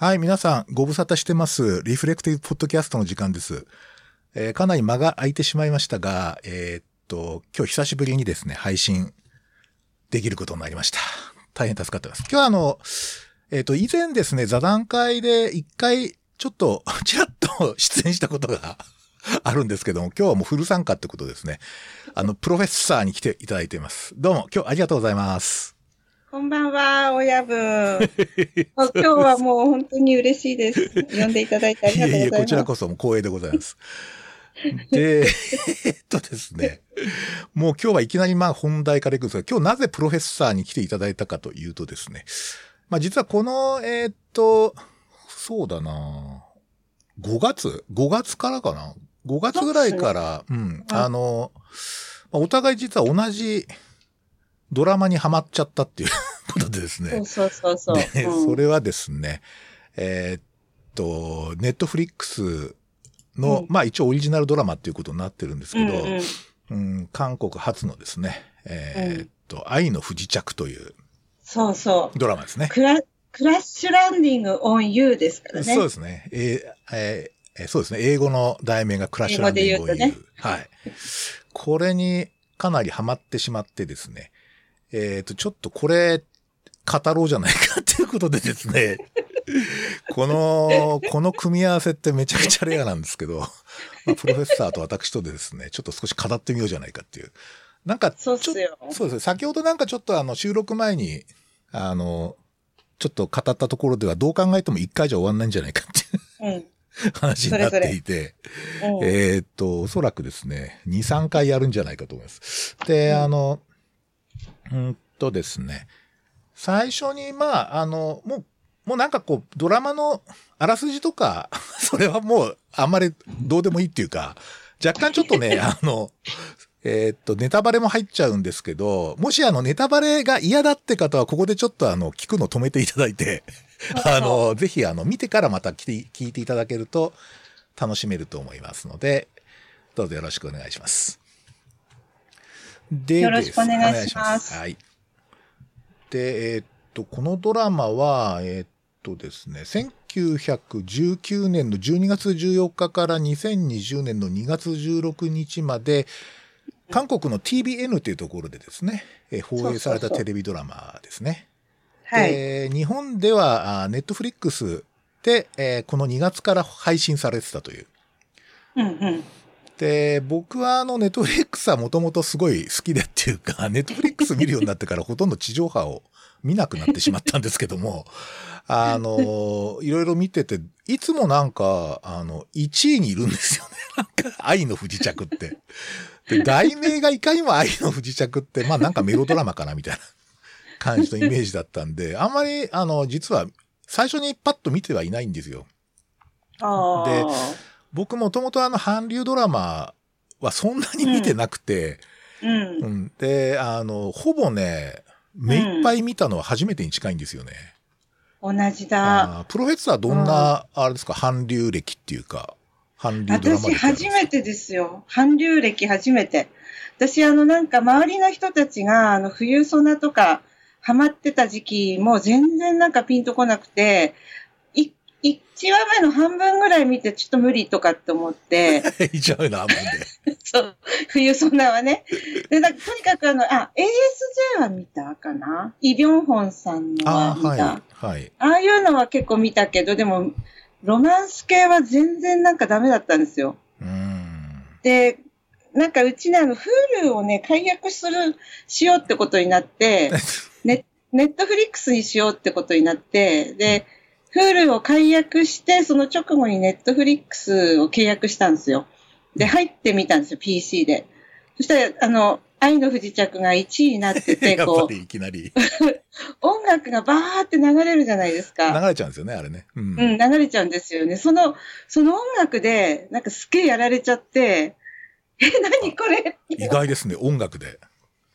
はい、皆さん、ご無沙汰してます。リフレクティブポッドキャストの時間です。えーかなり間が空いてしまいましたが、えーっと、今日久しぶりにですね、配信できることになりました。大変助かってます。今日はあの、えーっと、以前ですね、座談会で一回、ちょっと、ちらっと出演したことが あるんですけども、今日はもうフル参加ってことですね。あの、プロフェッサーに来ていただいています。どうも、今日ありがとうございます。こんばんは、親分。今日はもう本当に嬉しいです。呼んでいただいてありがとうございます。こちらこそ光栄でございます。で、えっとですね、もう今日はいきなりまあ本題からいくんですが、今日なぜプロフェッサーに来ていただいたかというとですね、まあ実はこの、えーっと、そうだな5月 ?5 月からかな ?5 月ぐらいから、うん、あの、まあお互い実は同じドラマにハマっちゃったっていう ことでですね。そうそうそうそう。で、うんそれはですね、えーっと、ネットフリックスの、うんまあ一応オリジナルドラマっていうことになってるんですけど、うんうんうん韓国初のですね、えーっと、愛の不時着というそうそう。ドラマですね。クラクラッシュランディングオンユーですからね。そうですね。えーえーえーそうですね。英語の題名がクラッシュランディングを言う。英語ではい。これにかなりハマってしまってですね。えっ、と、ちょっとこれ、語ろうじゃないかっていうことでですね。この、この組み合わせってめちゃくちゃレアなんですけど、まあ、プロフェッサーと私とでですね、ちょっと少し語ってみようじゃないかっていう。なんか、そうっすよ。そうですね。先ほどなんかちょっとあの収録前に、あの、ちょっと語ったところではどう考えても一回じゃ終わんないんじゃないかっていううん。話になっていて、うんえーっと、おそらくですね、2、3回やるんじゃないかと思います。で、あの、うんとですね、最初に、まあ、あの、もう、もうなんかこう、ドラマのあらすじとか、それはもうあんまりどうでもいいっていうか、若干ちょっとね、あの、えーっと、ネタバレも入っちゃうんですけど、もしあの、ネタバレが嫌だって方は、ここでちょっとあの、聞くの止めていただいて、あの、ぜひあの、見てからまた聞いていただけると楽しめると思いますので、どうぞよろしくお願いします。でよろしくお願いしますはい。で、えーっと、このドラマは、えーっとですね、1919年の12月14日から2020年の2月16日まで、韓国の TBN というところでですね、えー放映されたそうそうそうテレビドラマですね。はい。で日本では、ネットフリックスで、えーこの2月から配信されてたという。うんうん。で、僕はあの、ネットフリックスはもともとすごい好きでっていうか、ネットフリックス見るようになってからほとんど地上波を見なくなってしまったんですけども、あの、いろいろ見てて、いつもなんか、あの、1位にいるんですよね。なんか、愛の不時着って。で、題名がいかにも愛の不時着って、まあなんかメロドラマかなみたいな感じのイメージだったんで、あんまり、あの、実は、最初にパッと見てはいないんですよ。あで僕もともとあの韓流ドラマはそんなに見てなくて、あ。うんう。んで、あの、ほぼね、目いっぱい見たのは初めてに近いんですよね。同じだ。プロフェッサーはどんな、あれですか、韓流歴っていうか、韓流ドラマ歴私初めてですよ。韓流歴初めて。私あのなんか周りの人たちがあの冬ソナとかハマってた時期も全然なんかピンとこなくて、い1話目の半分ぐらい見てちょっと無理とかって思って、いっちゃうな、もんで。そう、冬ソナはね。で、なんかとにかくあの、あ、ASJ は見たかな？イ・ビョンホンさんのはあ見た。あ、はい、はい。ああいうのは結構見たけど、でも、ロマンス系は全然なんかダメだったんですよ。うーん。で、なんかうちね、あの、Hulu をね、解約する、しようってことになって、ネネットフリックスにしようってことになって、で、Hulu を解約して、その直後にネットフリックスを契約したんですよ。で、入ってみたんですよ、PC で。そしたら、あの、愛の不時着が1位になってて、こう、いきなり 音楽がバーって流れるじゃないですか。流れちゃうんですよね、あれね。うん。うん、流れちゃうんですよね。その、その音楽で、なんかすっげえやられちゃって、え、何これ？意外ですね、音楽で。な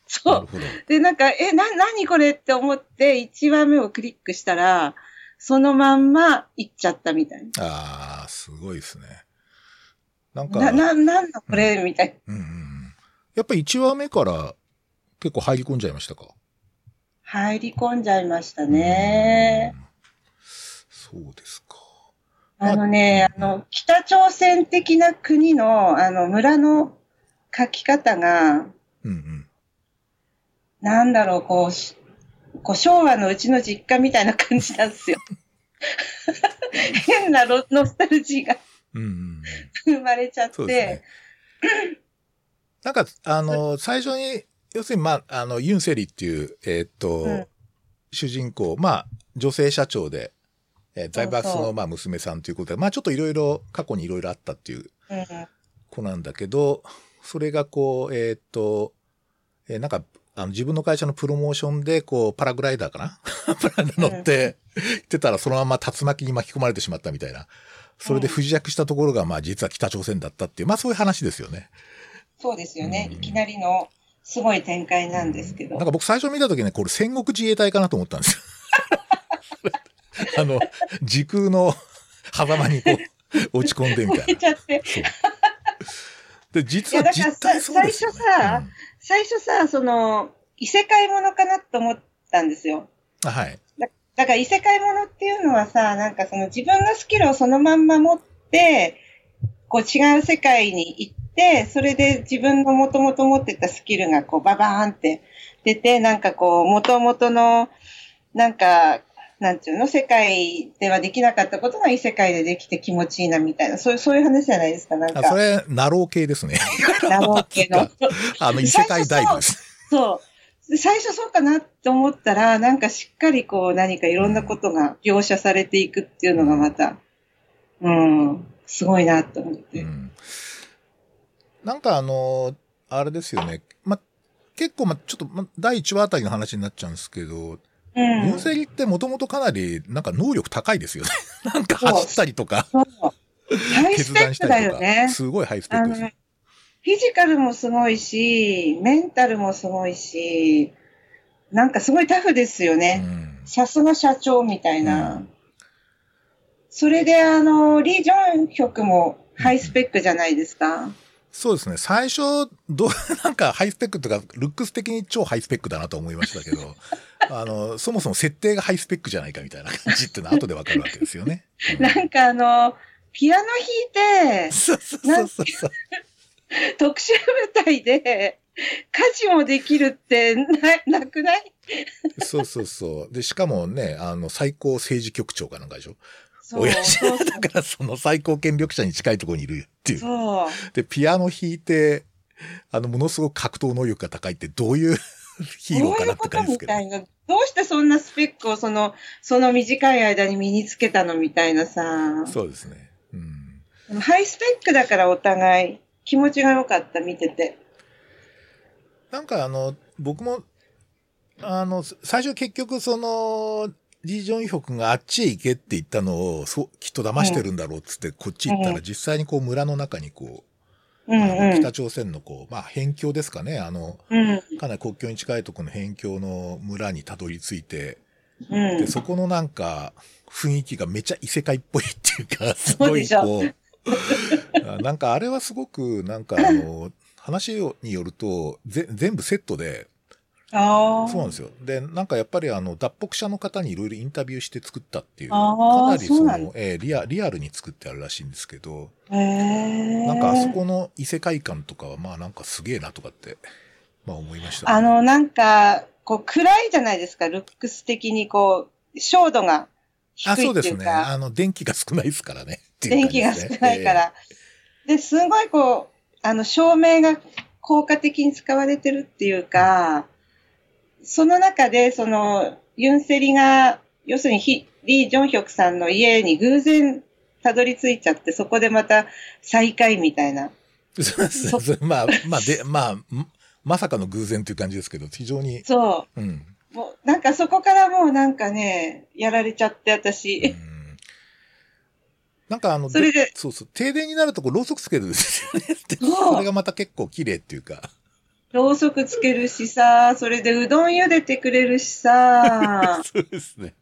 そう。で、なんか、え、な、何これって思って、1話目をクリックしたら、そのまんま行っちゃったみたいああ、すごいですね。なんか、な。な、な、なんだこれみたいな。うんうんうん。やっぱり1話目から結構入り込んじゃいましたか？入り込んじゃいましたね。うん。そうですあのね、あの、北朝鮮的な国の、あの、村の書き方が、うんうん。なんだろう、こうし、こう昭和のうちの実家みたいな感じなんですよ。変なロノスタルジーがうんうんうん。生まれちゃってね。。なんか、あの、最初に、要するに、まあ、あの、ユンセリっていう、えーっと、うん主人公、まあ、女性社長で、えー財閥の、まあ、娘さんということで、まあ、ちょっといろいろ、過去にいろいろあったっていううん子なんだけど、それがこう、えーっと、えーなんか、あの自分の会社のプロモーションで、こう、パラグライダーかな？パラ乗って、行ってたら、そのまま竜巻に巻き込まれてしまったみたいな。それで不時着したところが、まあ、実は北朝鮮だったっていう、まあ、そういう話ですよね。そうですよね。うんいきなりのすごい展開なんですけどなん。か僕最初見た時ね、これ戦国自衛隊かなと思ったんですよ。あの、時空の狭間にこう、落ち込んでみたいな。で、実は実態そうですよ、ね。最初さ最初さ、その、異世界ものかなと思ったんですよ。うん、はい。だから異世界ものっていうのはさ、なんかその自分のスキルをそのまんま持って、こう違う世界に行って、それで自分のもともと持ってたスキルがこうババーンって出て、なんかこう、もともとの、なんか、なんていうの世界ではできなかったことが異世界でできて気持ちいいなみたいな、そういう、そういう話じゃないですか、なんか。あそれ、ナロー系ですね。なろうけど。あの、異世界ダイブです。そう。で最初そうかなって思ったら、なんかしっかりこう何かいろんなことが描写されていくっていうのがまた、うん、すごいなと思って。うん。なんかあの、あれですよね。ま、結構、ま、ちょっと、ま、第1話あたりの話になっちゃうんですけど、うん。セリってもともとかなり、なんか能力高いですよね。なんか走ったりとか。ハイス決ペックだ断したりとか、よね。すごいハイスペックです。フィジカルもすごいし、メンタルもすごいし、なんかすごいタフですようね。ん。さすが社長みたいな。うんそれであの、リー・ジョンヒョクもハイスペックじゃないですか。そうですね。最初、どう、なんかハイスペックとか、ルックス的に超ハイスペックだなと思いましたけど、あの、そもそも設定がハイスペックじゃないかみたいな感じっていうのは後でわかるわけですよね。うんなんかあの、ピアノ弾いて、そうそうそうそう。特殊部隊で、家事もできるってな、なくない？そうそうそう。で、しかもね、あの、最高政治局長かなんかでしょ？親父だからその最高権力者に近いところにいるっていう。そう。で、ピアノ弾いて、あの、ものすごく格闘能力が高いってどういう ヒーローかなって感じですけど。どういうことみたいな。どうしてそんなスペックをその、その短い間に身につけたのみたいなさ。そうですね。うん。ハイスペックだからお互い気持ちが良かった、見てて。なんかあの、僕も、あの、最初結局その、リー・ジョンヒョクがあっちへ行けって言ったのを、そう、きっと騙してるんだろうっつって、こっち行ったらうん実際にこう村の中にこう、うんうん。北朝鮮のこう、まあ辺境ですかね、あの、うん。かなり国境に近いところの辺境の村にたどり着いて、うんで、。そこのなんか、雰囲気がめちゃ異世界っぽいっていうか、すごいこう、あなんかあれはすごく、なんかあの、話によると、ぜ全部セットで、ああ。そうなんですよ。で、なんかやっぱりあの、脱北者の方にいろいろインタビューして作ったっていう、かああ、なりそうそ。えーリア、リアルに作ってあるらしいんですけど、へえ。なんかあそこの異世界観とかは、まあなんかすげえなとかって、まあ思いました、あの、なんか、こう、暗いじゃないですか、ルックス的に、こう、照度が低あ、いそうですね。っていうか、あの、電気が少ないですからね。っていう電気が少ないか。ら。で、すごいこう、あの、照明が効果的に使われてるっていうか、その中で、その、ユンセリが、要するにヒ、リー・ジョンヒョクさんの家に偶然たどり着いちゃって、そこでまた再会みたいな。えーそうそうそうまあ、まあ、で、まあ、んまさかの偶然という感じですけど、非常に、そうん。う。もう、なんかそこからもうなんかね、やられちゃって、私。うんなんかあの、それでそうそう、停電になるとこうろうそくつけるんですよね。そ れがまた結構綺麗っていうか。ろうそくつけるしさ、それでうどん茹でてくれるしさ、そうですね。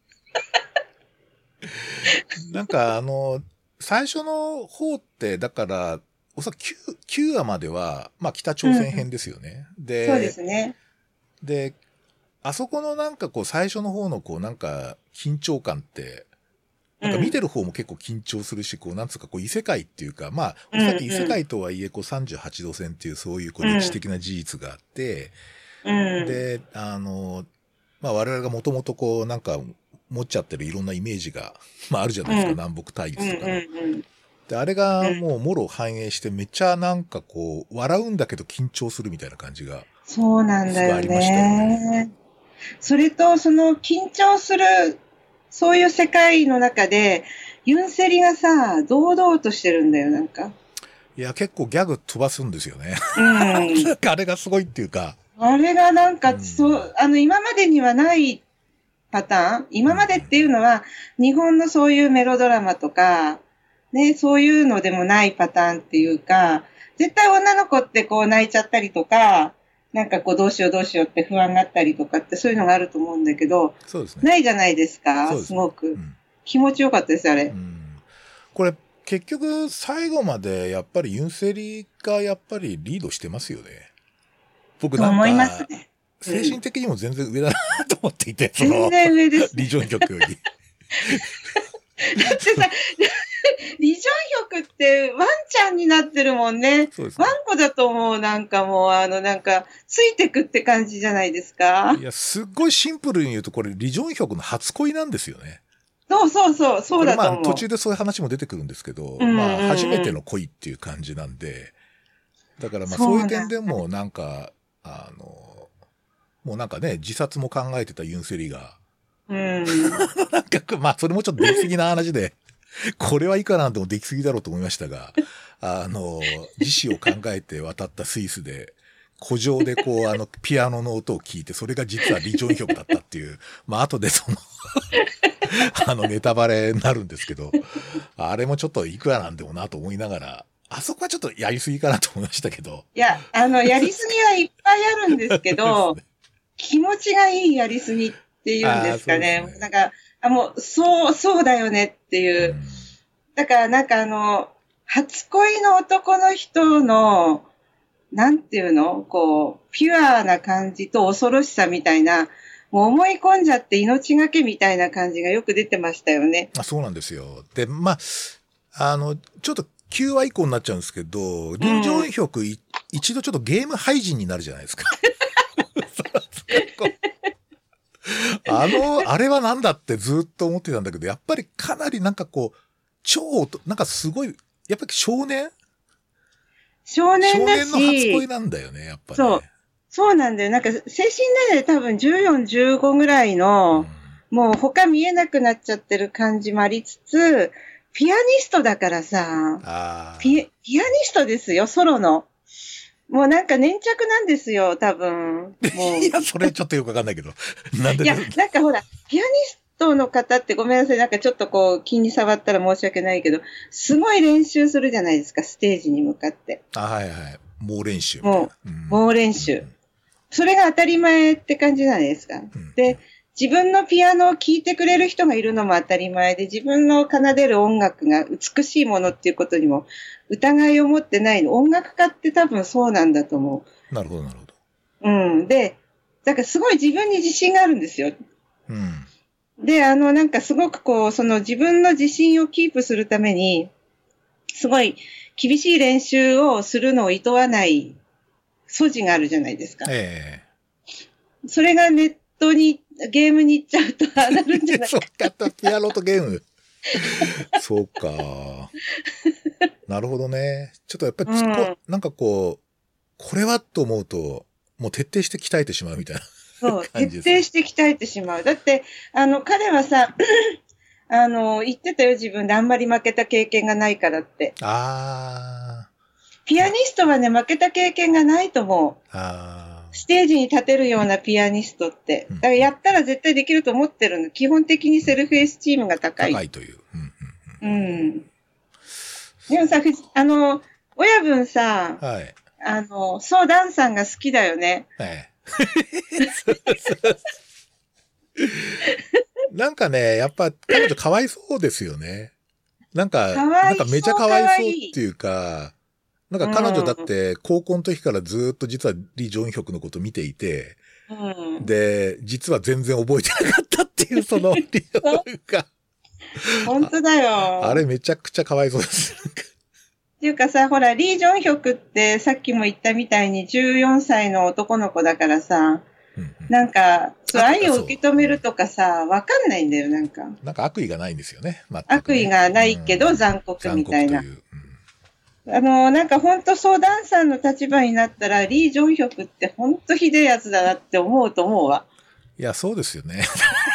なんかあの、最初の方って、だから、おそらく 9, 9話までは、まあ北朝鮮編ですよね。で、そうですね。で、あそこのなんかこう最初の方のこうなんか緊張感って、なんか見てる方も結構緊張するし、こう、なんつうか、こう、異世界っていうか、まあ、おそらく異世界とはいえ、こう、38度線っていう、そういう、こう、歴史的な事実があって、うん。で、あの、まあ、我々がもともとこう、なんか、持っちゃってるいろんなイメージが、まあ、あるじゃないですか、うん南北対立とか。で、あれがもう、もろ反映して、めっちゃなんかこう、笑うんだけど緊張するみたいな感じが。そうなんだよすごいありましたよね。それと、その緊張する、そういう世界の中で、ユンセリがさ、堂々としてるんだよ、なんか。いや、結構ギャグ飛ばすんですよね。うん。なんかあれがすごいっていうか。あれがなんか、うんそう、あの、今までにはないパターン？今までっていうのは、日本のそういうメロドラマとか、ね、そういうのでもないパターンっていうか、絶対女の子ってこう泣いちゃったりとか、なんかこうどうしようどうしようって不安があったりとかってそういうのがあると思うんだけど、そうですね。ないじゃないですか、すねうすごく。ん気持ちよかったです、あれう。んこれ、結局、最後まで、やっぱりユンセリがやっぱりリードしてますよね。僕なんと思いますか、ね。精神的にも全然上だなと思っていて、そ全の、然上です。リジョン曲より。だってさ、リジョン曲ってワンちゃんになってるもんね。そうですねワ。ンコだと思う、なんかもう、あの、なんか、ついてくって感じじゃないですか？い。や、すっごいシンプルに言うと、これ、リジョン曲の初恋なんですよね。そうそうそう、そうだとまあ。途中でそういう話も出てくるんですけど、まあ、初めての恋っていう感じなんで、だからまあ、そういう点でも、なんか、あの、もうなんかね、自殺も考えてたユンセリが、うん。なんか、まあ、それもちょっと出来すぎな話で、これはいくらなんでも出来すぎだろうと思いましたが、あの、自死を考えて渡ったスイスで、古城でこう、あの、ピアノの音を聞いて、それが実はリジョン曲だったっていう、まあ、後でその、あの、ネタバレになるんですけど、あれもちょっといくらなんでもなと思いながら、あそこはちょっとやりすぎかなと思いましたけど。いや、あの、やりすぎはいっぱいあるんですけ そどうで、気持ちがいいやりすぎっていうんですかねねなんか、あ、もう、そう、そうだよねっていう。うんだからなんかあの、初恋の男の人の、なんていうの？こう、ピュアな感じと恐ろしさみたいな、もう思い込んじゃって命がけみたいな感じがよく出てましたよね。あそうなんですよ。で、まあ、あの、ちょっと9話以降になっちゃうんですけど、臨場ヒョクい一度ちょっとゲーム廃人になるじゃないですか。あの、あれはなんだってずっと思ってたんだけど、やっぱりかなりなんかこう、超、なんかすごい、やっぱり少年？少年だ少年の初恋し、なんだよね、やっぱり、ね。そうそうなんだよ。なんか精神年齢多分14、15ぐらいの、もう他見えなくなっちゃってる感じもありつつ、ピアニストだからさ。ピエピアニストですよ、ソロの。もうなんか粘着なんですよ、多分。もう。いや、それちょっとよくわかんないけど。なんでいや、なんかほら、ピアニストの方ってごめんなさい、なんかちょっとこう気に触ったら申し訳ないけど、すごい練習するじゃないですか、ステージに向かって。あ、はいはい。猛練習。もうん猛練習。それが当たり前って感じじゃないですか。うんで、自分のピアノを聴いてくれる人がいるのも当たり前で、自分の奏でる音楽が美しいものっていうことにも疑いを持ってないの。音楽家って多分そうなんだと思なるほど、なるほど。う。うん。で、だからすごい自分に自信があるんですよ。うん。で、あの、なんかすごくこう、その自分の自信をキープするために、すごい厳しい練習をするのを厭わない素地があるじゃないですか。えそれがネットに、ゲームに行っちゃうとああなるんじゃえない？そうかと、ピアノとゲーム。そうか。なるほどね。ちょっとやっぱり突っ込、なんかこう、これはと思うと、もう徹底して鍛えてしまうみたいな。そう、徹底して鍛えてしまう。だって、あの、彼はさ、あの、言ってたよ、自分であんまり負けた経験がないからって。あピアニストはね、負けた経験がないと思う。ー、あステージに立てるようなピアニストって。うんだからやったら絶対できると思ってるの。基本的にセルフエスチームがー高い。高いという。うんうんうん。でもさ、あの、親分さ、うん、はい。あの、ソーダンさんが好きだよね。ええ なんかね、やっぱ彼女かわいそうですよね。なんか、かなんかめちゃかわいそうっていうか、なんか彼女だって高校の時からずっと実はリ・ジョンヒョクのこと見ていて、うん。で、実は全然覚えてなかったっていうそのリ・ジョンが。本当だよ。あれめちゃくちゃかわいそうです。っていうかさ、ほら、リー・ジョンヒョクってさっきも言ったみたいに14歳の男の子だからさ、うんうんなんか、そうあ愛を受け止めるとかさ、わかんないんだよ、なんか。なんか悪意がないんですよね。ね悪意がないけどうん残酷みたいなうんあの、なんか本当相談さんの立場になったら、リー・ジョンヒョクって本当ひでえやつだなって思うと思うわ。いや、そうですよね。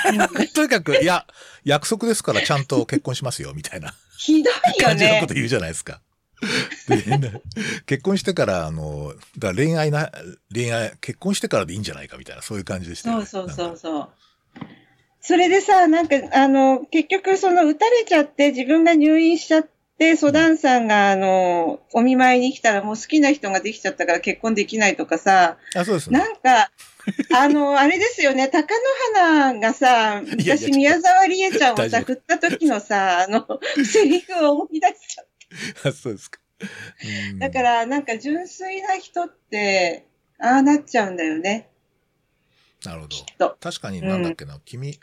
とにかく、いや、約束ですからちゃんと結婚しますよ、みたいなひどいよね感じのこと。言うじゃないですか。結婚してから、あの、だ恋愛な、恋愛、結婚してからでいいんじゃないかみたいな、そういう感じでしたよね、そうそうそうそう。それでさ、なんか、あの、結局、その、撃たれちゃって、自分が入院しちゃって、ソダンさんが、あの、お見舞いに来たら、もう好きな人ができちゃったから結婚できないとかさ、あ、そうですね。なんか、あの、あれですよね、貴乃花がさ、いやいや昔、宮沢りえちゃんをさ、振った時のさ、あの、セリフを思い出しちゃっ あそうですか。うんた。だから、なんか、純粋な人って、ああなっちゃうんだよね、なるほど。確かになんだっけな、君、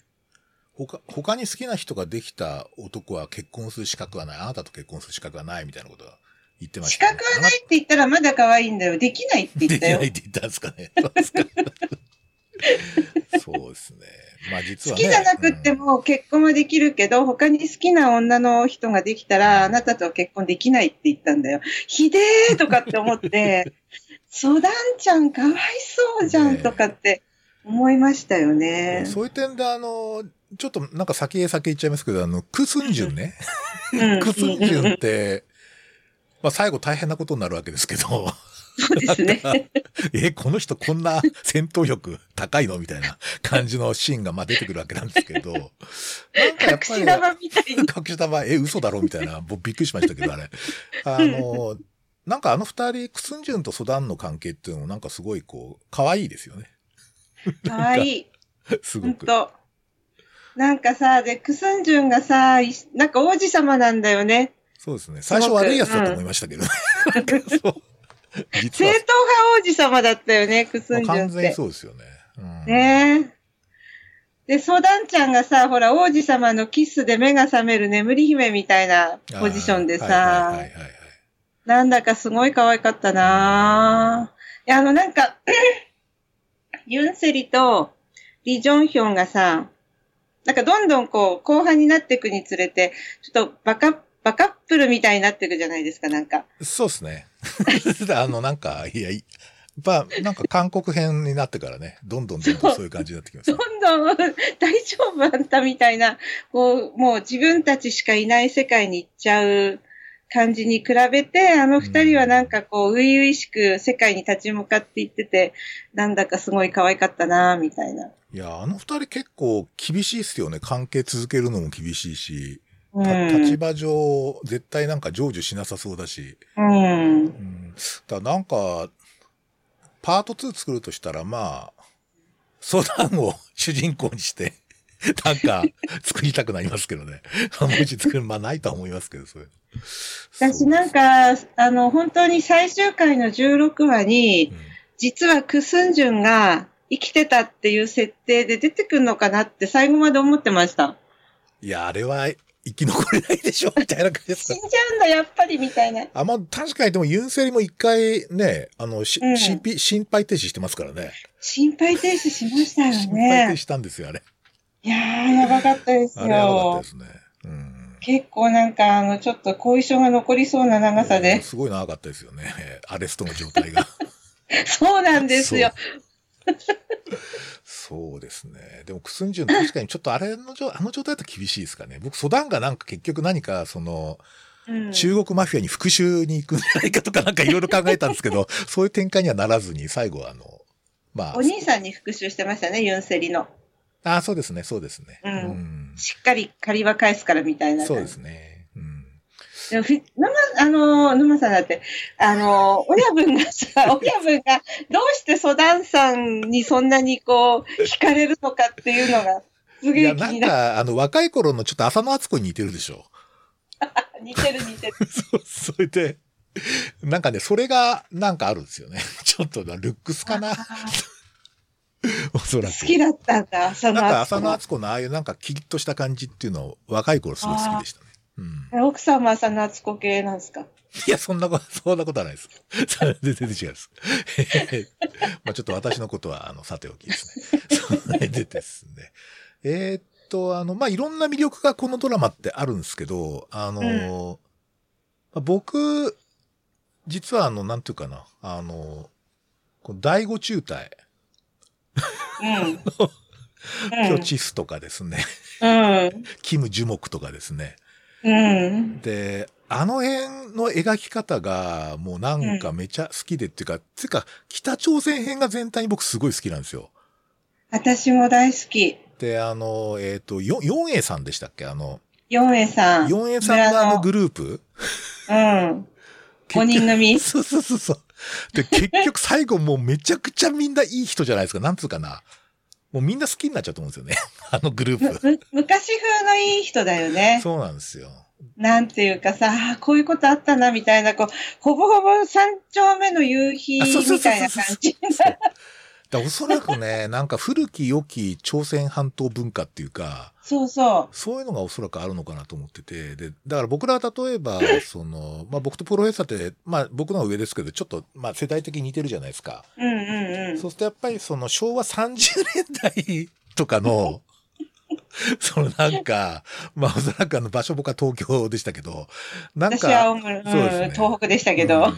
他、他に好きな人ができた男は結婚する資格はない。あなたと結婚する資格はないみたいなことは言ってまし資た、ね。格はないって言ったらまだ可愛いんだよ。できないってでき言ったよ。ないって言ったんですかね。そうですね。まあ実はね。好きじゃなくってうんも結婚はできるけど、他に好きな女の人ができたら、あなたとは結婚できないって言ったんだよ。ひでーとかって思って、ソダンちゃんかわいそうじゃんねえとかって思いましたよね。そういう点であの、ちょっとなんか先へ先へ行っちゃいますけど、あの、クスンジュンね。うんクスンジュンって、まあ最後大変なことになるわけですけど、そうですね。え、この人こんな戦闘力高いのみたいな感じのシーンがまあ出てくるわけなんですけど、なんかやっ隠しぱり、玉みたいに。隠し玉、え、嘘だろ？みたいな、僕びっくりしましたけど、あれ。あの、なんかあの二人、クスンジュンとソダンの関係っていうのもなんかすごいこう、可愛いですよね。かわいい。すごく。ほんと。なんかさ、で、クスンジュンがさ、いなんか王子様なんだよね。そうですね。最初悪いやつだと思いましたけど う。正統派王子様だったよね、クスンジュンってまあ完全に。そうですよね。うん、ねえ。で、ソダンちゃんがさ、ほら、王子様のキスで目が覚める眠り姫みたいなポジションでさはい、はいはい。なんだかすごい可愛かったなぁ。いや、あの、なんか、ユンセリとリ・ジョンヒョンがさ、なんかどんどんこう、後半になっていくにつれて、ちょっとバカ、バカップルみたいになっていくじゃないですか、なんか。そうですね。あの、なんか、いや、いやっぱ、なんか韓国編になってからね、どんどんどんどんそういう感じになってきますど。んどん大丈夫あんたみたいな、こう、もう自分たちしかいない世界に行っちゃう感じに比べて、あの二人はなんかこう、初々しく世界に立ち向かっていってて、なんだかすごい可愛かったなみたいな。いや、あの二人結構厳しいっすよね。関係続けるのも厳しいし、うたん。立場上、絶対なんか成就しなさそうだし、うん。うん。だからなんか、パート2作るとしたら、まあ、相談を 主人公にして、なんか、作りたくなりますけどね。もし作る、まあないとは思いますけど、それ。私なんか、あの、本当に最終回の16話にう、ん実はクスンジュンが生きてたっていう設定で出てくるのかなって最後まで思ってました。いや、あれは生き残れないでしょ、みたいな感じですか死ん。じゃうんだ、やっぱり、みたいな。あ、まあ、確かにでもユンセリも一回ね、あの、しうん心配心配停止してますからね。心肺停止しましたよ心配停止ね。したんですよ、あれ。いやー、やばかったですあれやばかったよで。すね。うん。結構なんか、あの、ちょっと後遺症が残りそうな長さで。すごい長かったですよね。アレストの状態が。そうなんですよ。そうですね。でも、クスンジュン確かにちょっとあれの状、あの状態だと厳しいですかね。僕、ソダンがなんか結局何か、その、うん中国マフィアに復讐に行くんじゃないかとかなんかいろいろ考えたんですけど、そういう展開にはならずに、最後はあの、まあお、兄さんに復讐してましたね、ユンセリの。あそうですね、そうですね。うんうんしっかり借りは返すからみたいな。そうですね。うん。でもふ、沼、あのー、沼さんだって、あのー、親分がさ、親分がどうしてソダンさんにそんなにこう、惹かれるのかっていうのが、すげえ気になる。か、あの、若い頃のちょっと浅野敦子に似てるでしょ。似てる似てる。そう、それで、なんかね、それがなんかあるんですよね。ちょっとな、ルックスかな。おそらく。好きだったんだ、浅なんか。浅野敦子のああいうなんかキリッとした感じっていうのを若い頃すごい好きでしたね。うん。奥さんも浅野敦子系なんですか？いや、そんなこと、そんなことはないです。全然違います。まあちょっと私のことは、あの、さておきですね。それでですね。えーっと、あの、まあいろんな魅力がこのドラマってあるんですけど、あの、まあ僕、実はあの、なんていうかな、あの、この第五中隊、うん。ピョチスとかですね、うん。キム・ジュモクとかですね。うん。で、あの辺の描き方がもうなんかめちゃ好きでっていうか、つうか北朝鮮編が全体に僕すごい好きなんですよ。私も大好き。で、あの、えっ、と、ヨヨンエさんでしたっけ？あの、ヨンエさん。ヨンエさんのあのグループ？うん。5人組。そうそうそうそう。で、結局最後もうめちゃくちゃみんないい人じゃないですか。なんつうかな。もうみんな好きになっちゃうと思うんですよね。あのグループ。昔風のいい人だよね。そうなんですよ。なんていうかさ、こういうことあったな、みたいな、こう、ほぼほぼ三丁目の夕日みたいな感じ。だおそらくね、なんか古き良き朝鮮半島文化っていうか、そうそそういうのがおそらくあるのかなと思ってて、で、だから僕らは例えば、その、まあ僕とプロフェッサーって、まあ僕の上ですけど、ちょっと、まあ世代的に似てるじゃないですか。う。うんうんうん。そうするとやっぱりその昭和30年代とかの、そのなんか、まあおそらくあの場所僕は東京でしたけど、なんか、そうですね東北でしたけど。うん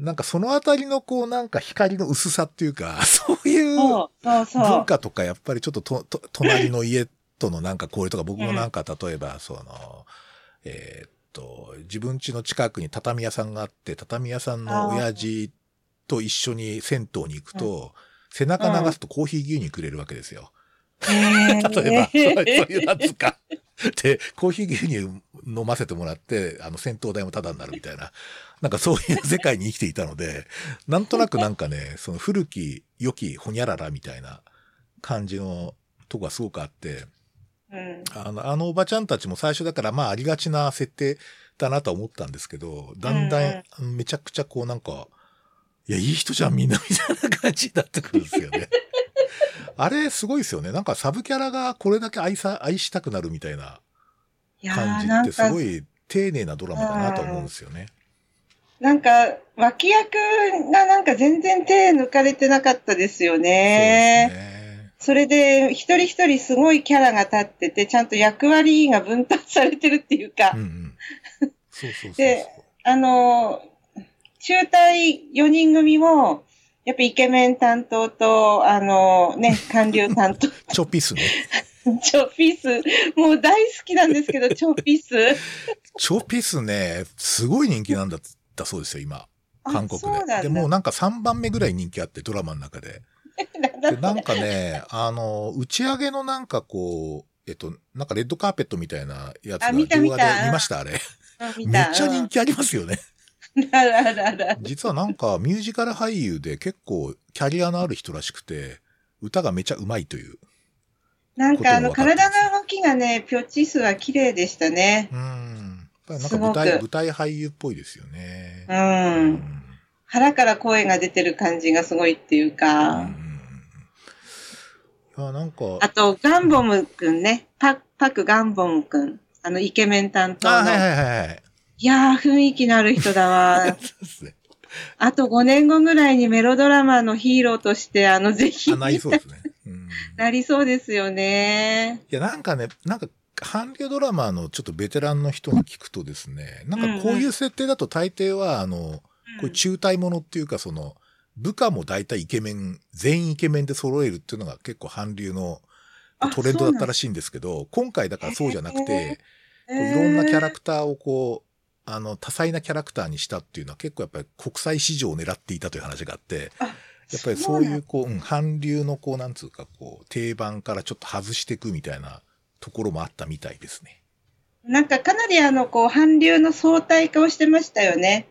なんかそのあたりのこうなんか光の薄さっていうか、そういう。文化とかやっぱりちょっととと隣の家とのなんか交流とか僕もなんか例えばその、えーっと自分家の近くに畳屋さんがあって畳屋さんの親父と一緒に銭湯に行くと、背中流すとコーヒー牛乳くれるわけですよ。例えば、そうそういうなんつうか。で、コーヒー牛乳飲ませてもらって、あの、戦闘代もタダになるみたいな、なんかそういう世界に生きていたので、なんとなくなんかね、その古き良きほにゃららみたいな感じのとこがすごくあって、うんあの、あのおばちゃんたちも最初だからまあありがちな設定だなとは思ったんですけど、だんだんめちゃくちゃこうなんか、いや、いい人じゃんみんなみたいな感じになってくるんですよね。あれすごいですよね。なんかサブキャラがこれだけ愛さ、愛したくなるみたいな感じってすご、い丁寧なドラマだなと思うんですよね。なんか、脇役がなんか全然手抜かれてなかったですよね。そうですね。それで、一人一人すごいキャラが立ってて、ちゃんと役割が分担されてるっていうか、うんうん。そうそうそうそう。であの、中隊4人組も、やっぱイケメン担当と、あのね、官僚担当、チョピスね。チョピス、もう大好きなんですけど、チョピス。チョピスね、すごい人気なんだったそうですよ、今。韓国で。で、もうなんか3番目ぐらい人気あって、ドラマの中で。で、なんかね、あの、打ち上げのなんかこう、えっと、なんかレッドカーペットみたいなやつが動画で見ました、あれ。見めっちゃ人気ありますよね。実はなんかミュージカル俳優で結構キャリアのある人らしくて、歌がめちゃうまいという。なんかあの、体の動きがね、ピョッチ数は綺麗でしたね。うん。やっぱりなんか舞台、舞台俳優っぽいですよね。う。うんん腹から声が出てる感じがすごいっていううんか。いや、なんか、あと、ガンボムくんね。パパクガンボムくん。あの、イケメン担当あ、の。はいはいはいはい。いやー、雰囲気のある人だわ。そうですね。あと5年後ぐらいにメロドラマのヒーローとして、あの、ぜひ、あ、なりそうですね。うん。なりそうですよね。いや、なんかね、なんか、韓流ドラマのちょっとベテランの人に聞くとですね、なんかこういう設定だと大抵は、あの、こういう中体ものっていうか、その、部下も大体イケメン、全員イケメンで揃えるっていうのが結構韓流のトレンドだったらしいんですけど、今回だからそうじゃなくて、いろんなキャラクターをこう、あの、多彩なキャラクターにしたっていうのは結構やっぱり国際市場を狙っていたという話があって、あやっぱりそういうこう、うん、韓流のこう、なんつうかこう、定番からちょっと外していくみたいなところもあったみたいですね。なんかかなりあの、こう、韓流の相対化をしてましたよね。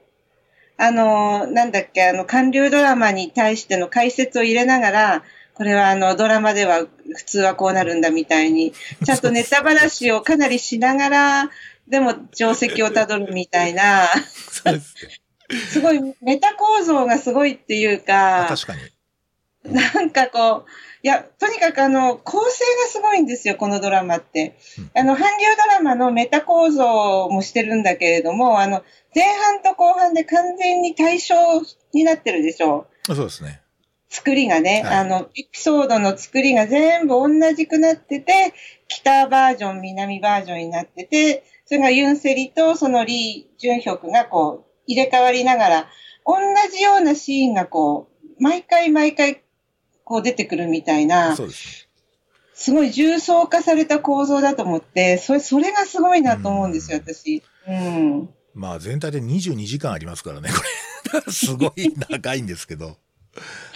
あの、なんだっけ、あの、韓流ドラマに対しての解説を入れながら、これはあの、ドラマでは普通はこうなるんだみたいに、ちゃんとネタばらしをかなりしながら、でも定石をたどるみたいな、そうですね。すごい、メタ構造がすごいっていうあか、確かに。なんかこう、いや、とにかくあの、構成がすごいんですよ、このドラマって。あの、韓流ドラマのメタ構造もしてるんだけれども、あの、前半と後半で完全に対象になってるでしょう。そうですね。作りがね、はいあの、エピソードの作りが全部同じくなってて、北バージョン、南バージョンになってて、それがユンセリとそのリー・ジュンヒョクがこう、入れ替わりながら、同じようなシーンがこう、毎回毎回こう出てくるみたいな、そうですすごい重層化された構造だと思って、それ、それがすごいなと思うんですよ、私。うん。ね。まあ全体で22時間ありますからね、これ。すごい長いんですけど。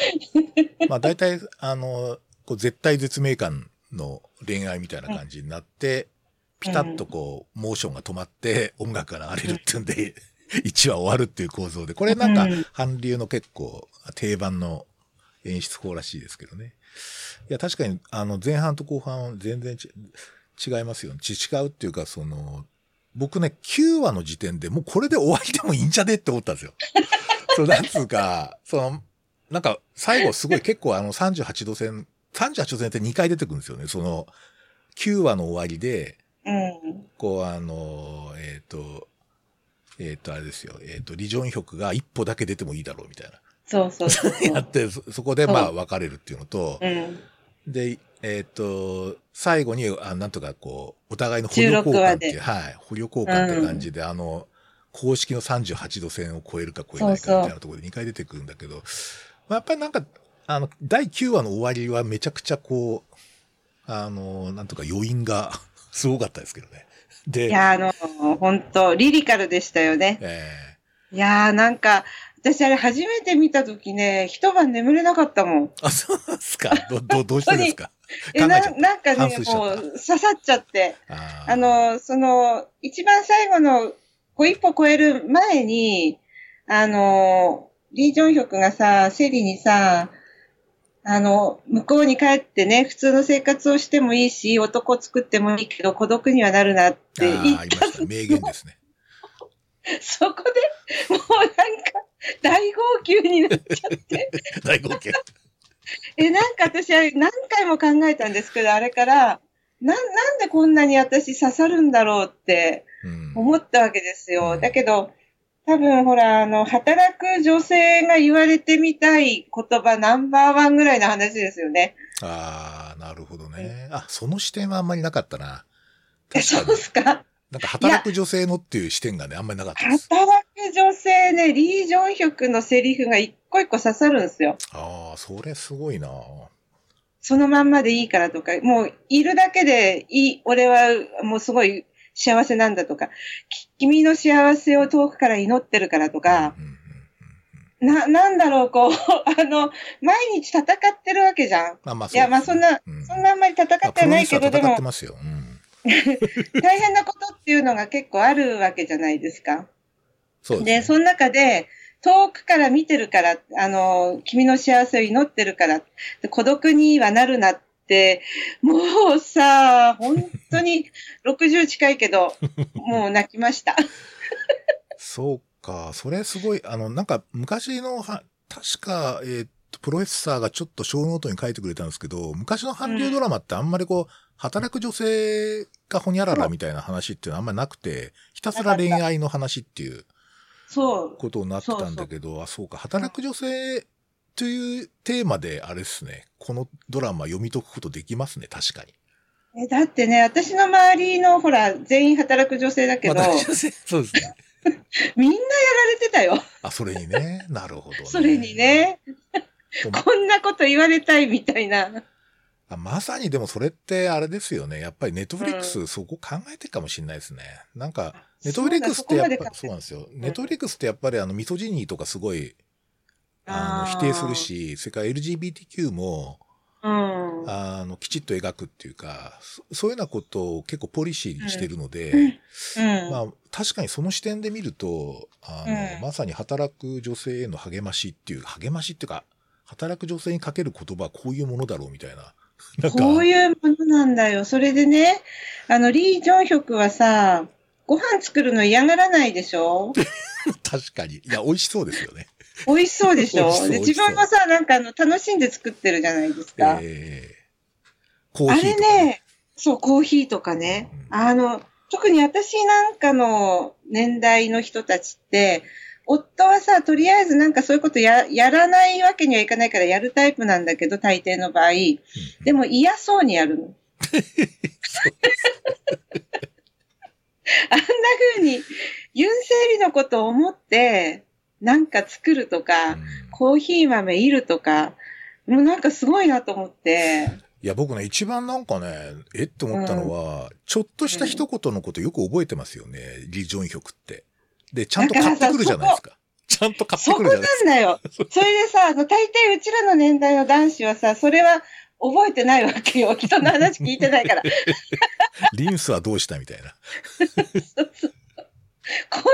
まあ大体、あの、こう絶対絶命感の恋愛みたいな感じになって、ピタッとこう、モーションが止まって音楽が流れるっていうんで、1話終わるっていう構造で、これなんかうん韓流の結構定番の演出法らしいですけどね。いや、確かに、あの、前半と後半は全然ち違いますよね。ち違うっていうか、その、僕ね、9話の時点でもうこれで終わりでもいいんじゃねって思ったんですよ。そう、なんつうか、その、なんか、最後すごい結構あの38度線、38度線って2回出てくるんですよね。その、9話の終わりで、うん。こうあの、えっ、と、えっ、と、あれですよ。えっ、と、リジョンヒョクが一歩だけ出てもいいだろうみたいな。そうそうそうそう。やって、そそこでまあそう別れるっていうのと、うん。で、えっ、と、最後に、あなんとかこう、お互いの捕虜交換っていう、16はい、捕虜交換って感じで、あの、公式の38度線を超えるか超えないそうそうかみたいなところで2回出てくるんだけど、まあやっぱりなんか、あの、第9話の終わりはめちゃくちゃこう、あの、なんとか余韻が すごかったですけどね。で、いや、あの、本当リリカルでしたよね。えいやー、なんか、私あれ初めて見たときね、一晩眠れなかったもん。ーあ、そうですか？ど、ど、どうしてですか？え、ななんかねもう刺さっちゃって。あーあの、その、一番最後の、こう一歩超える前に、あの、リー・ジョンヒョクがさ、セリにさ、あの、向こうに帰ってね、普通の生活をしてもいいし、男作ってもいいけど、孤独にはなるなって言ったりました。名言ですね。そこで、もうなんか、大号泣になっちゃって。大号泣。え、なんか私、あれ何回も考えたんですけど、あれから、な、なんでこんなに私刺さるんだろうってうん。思ったわけですうよ。んだけど、多分ほら、あの、働く女性が言われてみたい言葉ナンバーワンぐらいの話ですよね。ああ、なるほどね。あ、その視点はあんまりなかったな。そうっ。すか？なんか働く女性のっていう視点がね、あんまりなかったです。働く女性ね、リー・ジョンヒョクのセリフが一個一個刺さるんですよ。ああ、それすごいな。そのまんまでいいからとか、もういるだけでいい、俺はもうすごい幸せなんだとか、き君の幸せを遠くから祈ってるからとか、な、なんだろう、こう、あの、毎日戦ってるわけじゃん。まあまあ、いや、まあそんな、うんそんなあんまり戦ってはないけど、でも。大変なことっていうのが結構あるわけじゃないですか。で、そうです、ね。その中で、遠くから見てるから、あの、君の幸せを祈ってるから、で孤独にはなるなって、もうさ、本当に60近いけど、もう泣きました。そうか。それすごい、あの、なんか昔のは、確か、えーっと、プロフェッサーがちょっとショーノートに書いてくれたんですけど、昔の韓流ドラマってあんまりこう、働く女性がほにゃららみたいな話っていうのはあんまりなくて、ひたすら恋愛の話っていう。ことになってたんだけど、あ、そうか、働く女性というテーマで、あれですね、このドラマ読み解くことできますね、確かに。えだってね、私の周りの、ほら、全員働く女性だけど、そうですね。みんなやられてたよ。あ、それにね、なるほど、ね。それにね、こんなこと言われたいみたいな。あまさにでもそれってあれですよね。やっぱりネットフリックスそこ考えてるかもしれないですね。なんか、ネットフリックスってやっぱ、そうなんですよ。ネットフリックスってやっぱりあのミソジニーとかすごい、あの、否定するし、それから LGBTQ も、うん。あの、きちっと描くっていうか、そそういうようなことを結構ポリシーにしてるので、うん。まあ、確かにその視点で見ると、あの、うんまさに働く女性への励ましっていう、励ましっていうか、働く女性にかける言葉はこういうものだろうみたいな。こういうものなんだよ。それでね、あの、リー・ジョンヒョクはさ、ご飯作るの嫌がらないでしょ？確かに。いや、美味しそうですよね。美味しそうでしょ？で自分もさ、なんかあの、楽しんで作ってるじゃないですか。えーコーあヒーとか、れね、そう、コーヒーとかね。あの、特に私なんかの年代の人たちって、夫はさ、とりあえずなんかそういうことや、やらないわけにはいかないからやるタイプなんだけど、大抵の場合。でも嫌そうにやるの。あんな風に、ユンセリのことを思って、なんか作るとか、うんコーヒー豆いるとか、もうなんかすごいなと思って。いや、僕ね、一番なんかね、えって思ったのは、ちょっとした一言のことよく覚えてますよね、リ・ジョンヒョクって。で、ちゃんと買ってくるじゃないですか。ちゃんと買ってそこなくるじゃないですか。んだよ。それでさ、あの、大抵うちらの年代の男子はさ、それは覚えてないわけよ。人の話聞いてないから。リンスはどうしたみたいな。こんなこ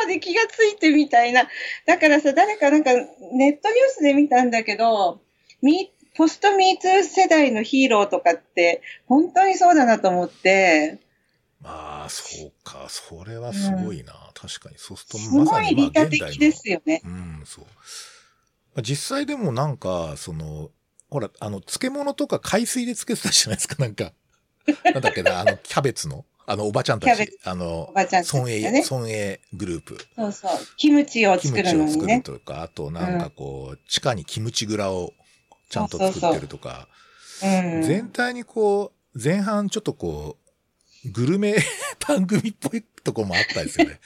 とまで気がついてみたいな。だからさ、誰かなんかネットニュースで見たんだけど、ミポストミーツー世代のヒーローとかって、本当にそうだなと思って、まあ、そうか。それはすごいな。確かに。そうすると、すごい利他的ですよね。うん、そう。まあ実際でもなんか、その、ほら、あの、漬物とか海水で漬けてたじゃないですか、なんか。なんだっけな、あの、キャベツの、あの、おばちゃんたちあの孫営、ね。孫営グループ。そうそう。キムチをキ作ムチを作るるのにね。とか、あとなんかこう、地下にキムチ蔵をちゃんと作ってるとか、うん。全体にこう、前半ちょっとこう、グルメ 番組っぽいとこもあったですよね。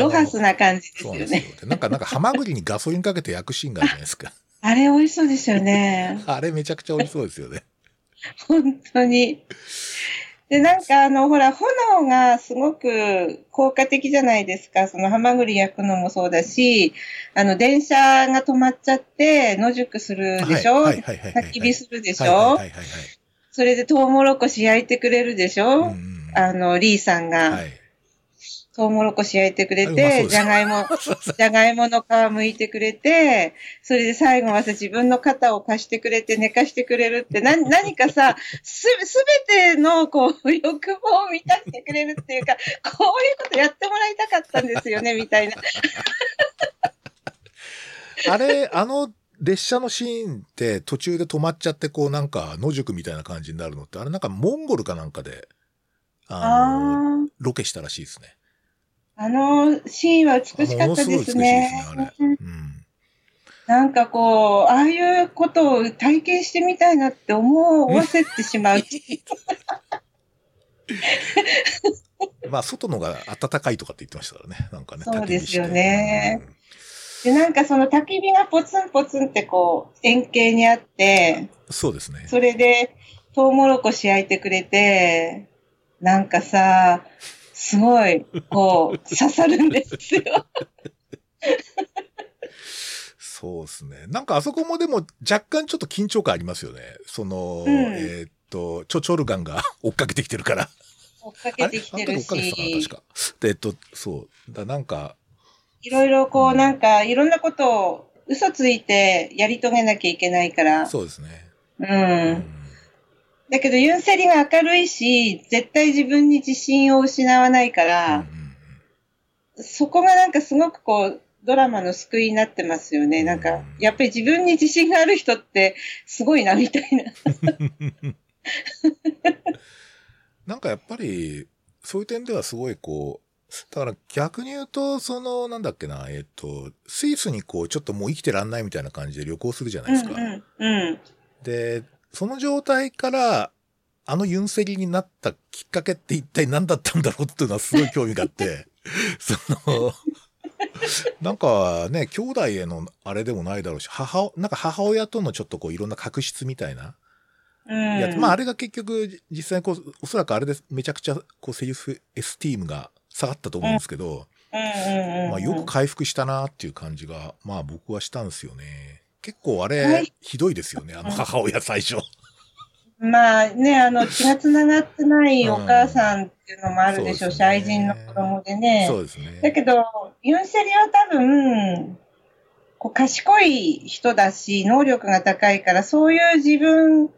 ロハスな感じですよね。そうなんですよ。でなんか、なんか、ハマグリにガソリンかけて焼くシーンがあるじゃないですか。あれ美味しそうですよね。あれめちゃくちゃ美味しそうですよね。本当に。で、なんかあの、ほら、炎がすごく効果的じゃないですか。その、ハマグリ焼くのもそうだし、あの、電車が止まっちゃって野宿するでしょ、焚き火するでしょ、はいはい。それでトウモロコシ焼いてくれるでしょ、うんあの、リーさんが、はい。トウモロコシ焼いてくれて、すじゃがいも、じゃがいもの皮剥いてくれて、それで最後はさ、自分の肩を貸してくれて寝かしてくれるって、な、何かさ、す、すべての、こう、欲望を満たしてくれるっていうか、こういうことやってもらいたかったんですよね、みたいな。あれ、あの列車のシーンって途中で止まっちゃって、こうなんか野宿みたいな感じになるのって、あれなんかモンゴルかなんかで、あの、ロケしたらしいですね。あのシーンは美しかったですものすね。ね、あれ。うん。なんかこう、ああいうことを体験してみたいなって思わせてしまう。まあ、外のが暖かいとかって言ってましたからね。なんかね。そうですよ焚き火してね。で、なんかその焚き火がポツンポツンってこう、円形にあって、うんそうですね。それで、トウモロコシ焼いてくれて、なんかさ、すごい、こう、刺さるんですよ。そうですね。なんかあそこもでも若干ちょっと緊張感ありますよね。その、うんえーっと、チョチョルガンが 追っかけてきてるから。追っかけてきてるあれあの時追っかけてたか確か。で、えっと、そう。だなんか、いろいろこう、なんか、いろんなことを嘘ついてやり遂げなきゃいけないから。そうですね。う。うんだけど、ユンセリが明るいし、絶対自分に自信を失わないかうんら、そこがなんかすごくこう、ドラマの救いになってますよね。なんか、やっぱり自分に自信がある人ってすごいな、みたいな。なんかやっぱり、そういう点ではすごいこう、だから逆に言うと、その、なんだっけな、えっと、スイスにこう、ちょっともう生きてらんないみたいな感じで旅行するじゃないですか。うんうん。うん。で、その状態から、あのユンセリになったきっかけって一体何だったんだろうっていうのはすごい興味があって、その、なんかね、兄弟へのあれでもないだろうし、母、なんか母親とのちょっとこういろんな確執みたいなうん。やつ。まああれが結局実際こう、おそらくあれでめちゃくちゃこうセリフエスティームが下がったと思うんですけど。まあよく回復したなっていう感じが、まあ僕はしたんですよね。結構あはれい、ひどいですよね、あの母親最初。まあね、あの、血が繋がってないお母さんっていうのもあるでしょうし、うんそうですね愛人の子供でね。そうですね。だけど、ユンセリは多分、こう賢い人だし、能力が高いから、そういう自分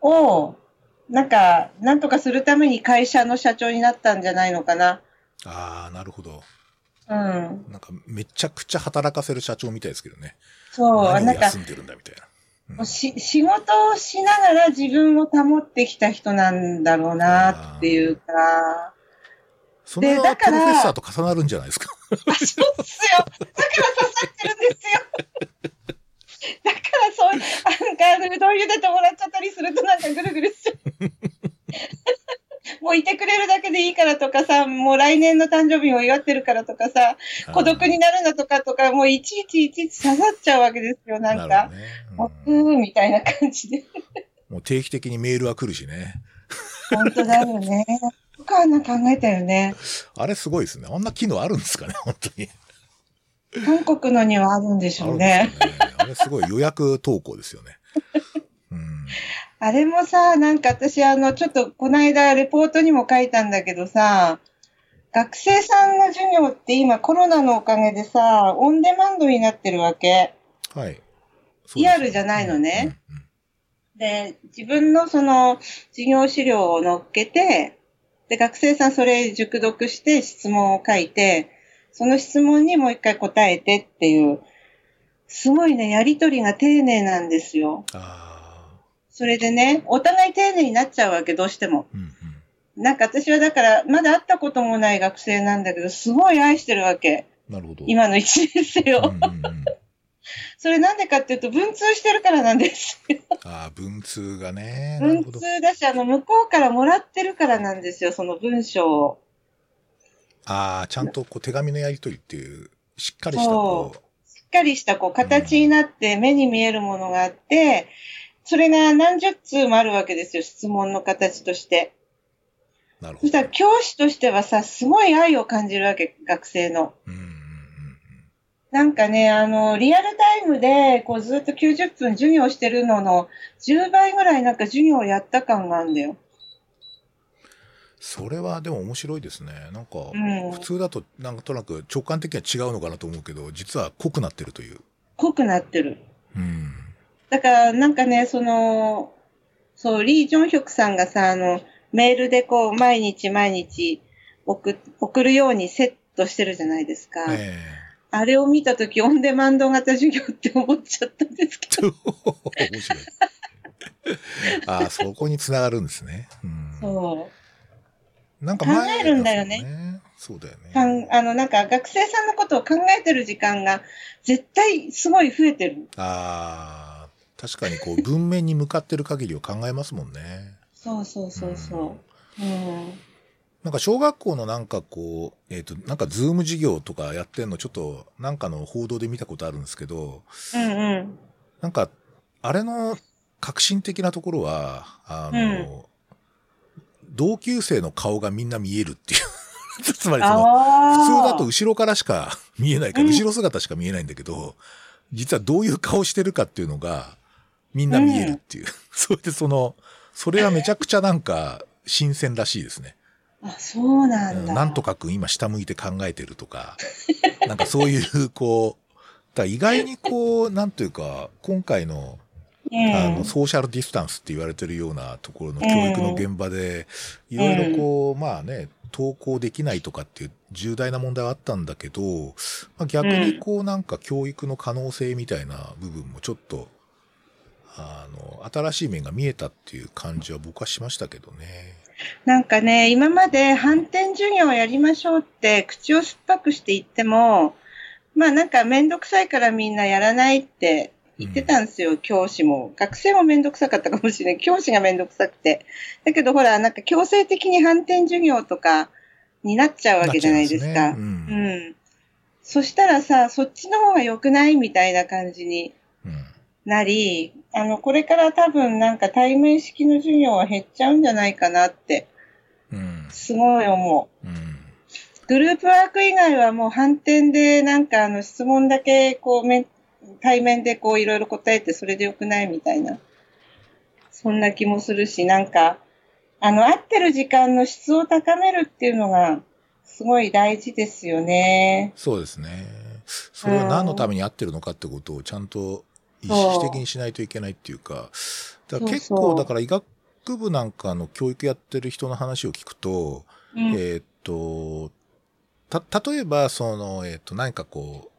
を、なんか、なんとかするために会社の社長になったんじゃないのかな。ああ、なるほど。うん。なんかめちゃくちゃ働かせる社長みたいですけどね。そう、何をなんか休、んでるんだみたいな。もうし仕事をしながら自分を保ってきた人なんだろうなっていうか、そのだからプロフェッサーと重なるんじゃないですか。あ、そうっすよ。だから刺さってるんですよ。だからそう、なんか、うどん茹でてもらっちゃったりするとなんかぐるぐるしちゃう。もういてくれるだけでいいからとかさ、もう来年の誕生日を祝ってるからとかさ、孤独になるなとかとか、もういちいちいちいち刺さっちゃうわけですよ、なんか。ねもう、うんうーみたいな感じで。もう定期的にメールは来るしね。本当だよね。よくあんな考えたよね。あれすごいですね。あんな機能あるんですかね、本当に。韓国のにはあるんでしょうね。ですよね。あれすごい予約投稿ですよね。うん。あれもさ、なんか私、あの、ちょっとこの間レポートにも書いたんだけどさ、学生さんの授業って今コロナのおかげでさ、オンデマンドになってるわけ。はい。リアルじゃないのね。で、自分のその授業資料を載っけて、で、学生さんそれ熟読して質問を書いて、その質問にもう一回答えてっていう、すごいね、やりとりが丁寧なんですよ。それでね、お互い丁寧になっちゃうわけ、どうしても。うんうん。なんか私はだから、まだ会ったこともない学生なんだけど、すごい愛してるわけ。なるほど。今の一年生を。うんうんうん。それなんでかっていうと、文通してるからなんですよ。ああ、文通がね。文。通だし、あの、向こうからもらってるからなんですよ、その文章を。ああ、ちゃんとこう手紙のやり取りっていう、しっかりしたこう、しっかりしたこう形になって目に見えるものがあって、それが何十通もあるわけですよ、質問の形として。なるほどそしたら。教師としてはさ、すごい愛を感じるわけ、学生の。うんなんかね、あの、リアルタイムで、こうずっと90分授業してるのの10倍ぐらいなんか授業をやった感があるんだよ。それはでも面白いですね。なんか、うん普通だとなんとなく直感的には違うのかなと思うけど、実は濃くなってるという。濃くなってる。うん。だから、なんかね、その、そう、リー・ジョンヒョクさんがさ、あの、メールでこう、毎日毎日送送るようにセットしてるじゃないですか。えあれを見たとき、オンデマンド型授業って思っちゃったんですけど。え 面白い。ああ、そこにつながるんですね。うん。そう。なんか前考えるんだよねね。そうだよね。かんあの、なんか学生さんのことを考えてる時間が絶対すごい増えてる。ああ、確かにこう文面に向かってる限りを考えますもんね。そうそうそうそう。うん。なんか小学校のなんかこう、えっ、と、なんかズーム授業とかやってんのちょっとなんかの報道で見たことあるんですけど、うんうん。なんか、あれの革新的なところは、あの、同級生の顔がみんな見えるっていう。つまりその。普通だと後ろからしか 見えないから、うん後ろ姿しか見えないんだけど、実はどういう顔してるかっていうのが、みんな見えるっていう。それでその、それはめちゃくちゃなんか、新鮮らしいですね。あ、そうなんんなんとかくん今下向いて考えてるとか、なんかそういう、こう、だ意外にこう、なんというか、今回の、うん、あの、ソーシャルディスタンスって言われてるようなところの教育の現場で、いろいろこう、まあね、登校できないとかっていう重大な問題はあったんだけど、まあ、逆にこうなんか教育の可能性みたいな部分もちょっと、あの、新しい面が見えたっていう感じは僕はしましたけどね。なんかね、今まで反転授業をやりましょうって口を酸っぱくして言っても、まあなんかめんどくさいからみんなやらないって言ってたんですよ、教師も。学生もめんどくさかったかもしれない。教師がめんどくさくて。だけどほら、なんか強制的に反転授業とかになっちゃうわけじゃないですか。なっちゃいますねうんうん。そしたらさ、そっちの方が良くないみたいな感じにうん。なり、あの、これから多分なんか対面式の授業は減っちゃうんじゃないかなって、うん。すごい思う。うん。グループワーク以外はもう反転でなんかあの質問だけこうめ対面でこういろいろ答えてそれでよくないみたいな。そんな気もするし、なんか、あの、会ってる時間の質を高めるっていうのがすごい大事ですよね。そうですね。それは何のために合ってるのかってことをちゃんと意識的にしないといけないっていうか、だから結構、だから医学部なんかの教育やってる人の話を聞くと、うん。えーっと、た、例えば、その、えっ、と、何かこう、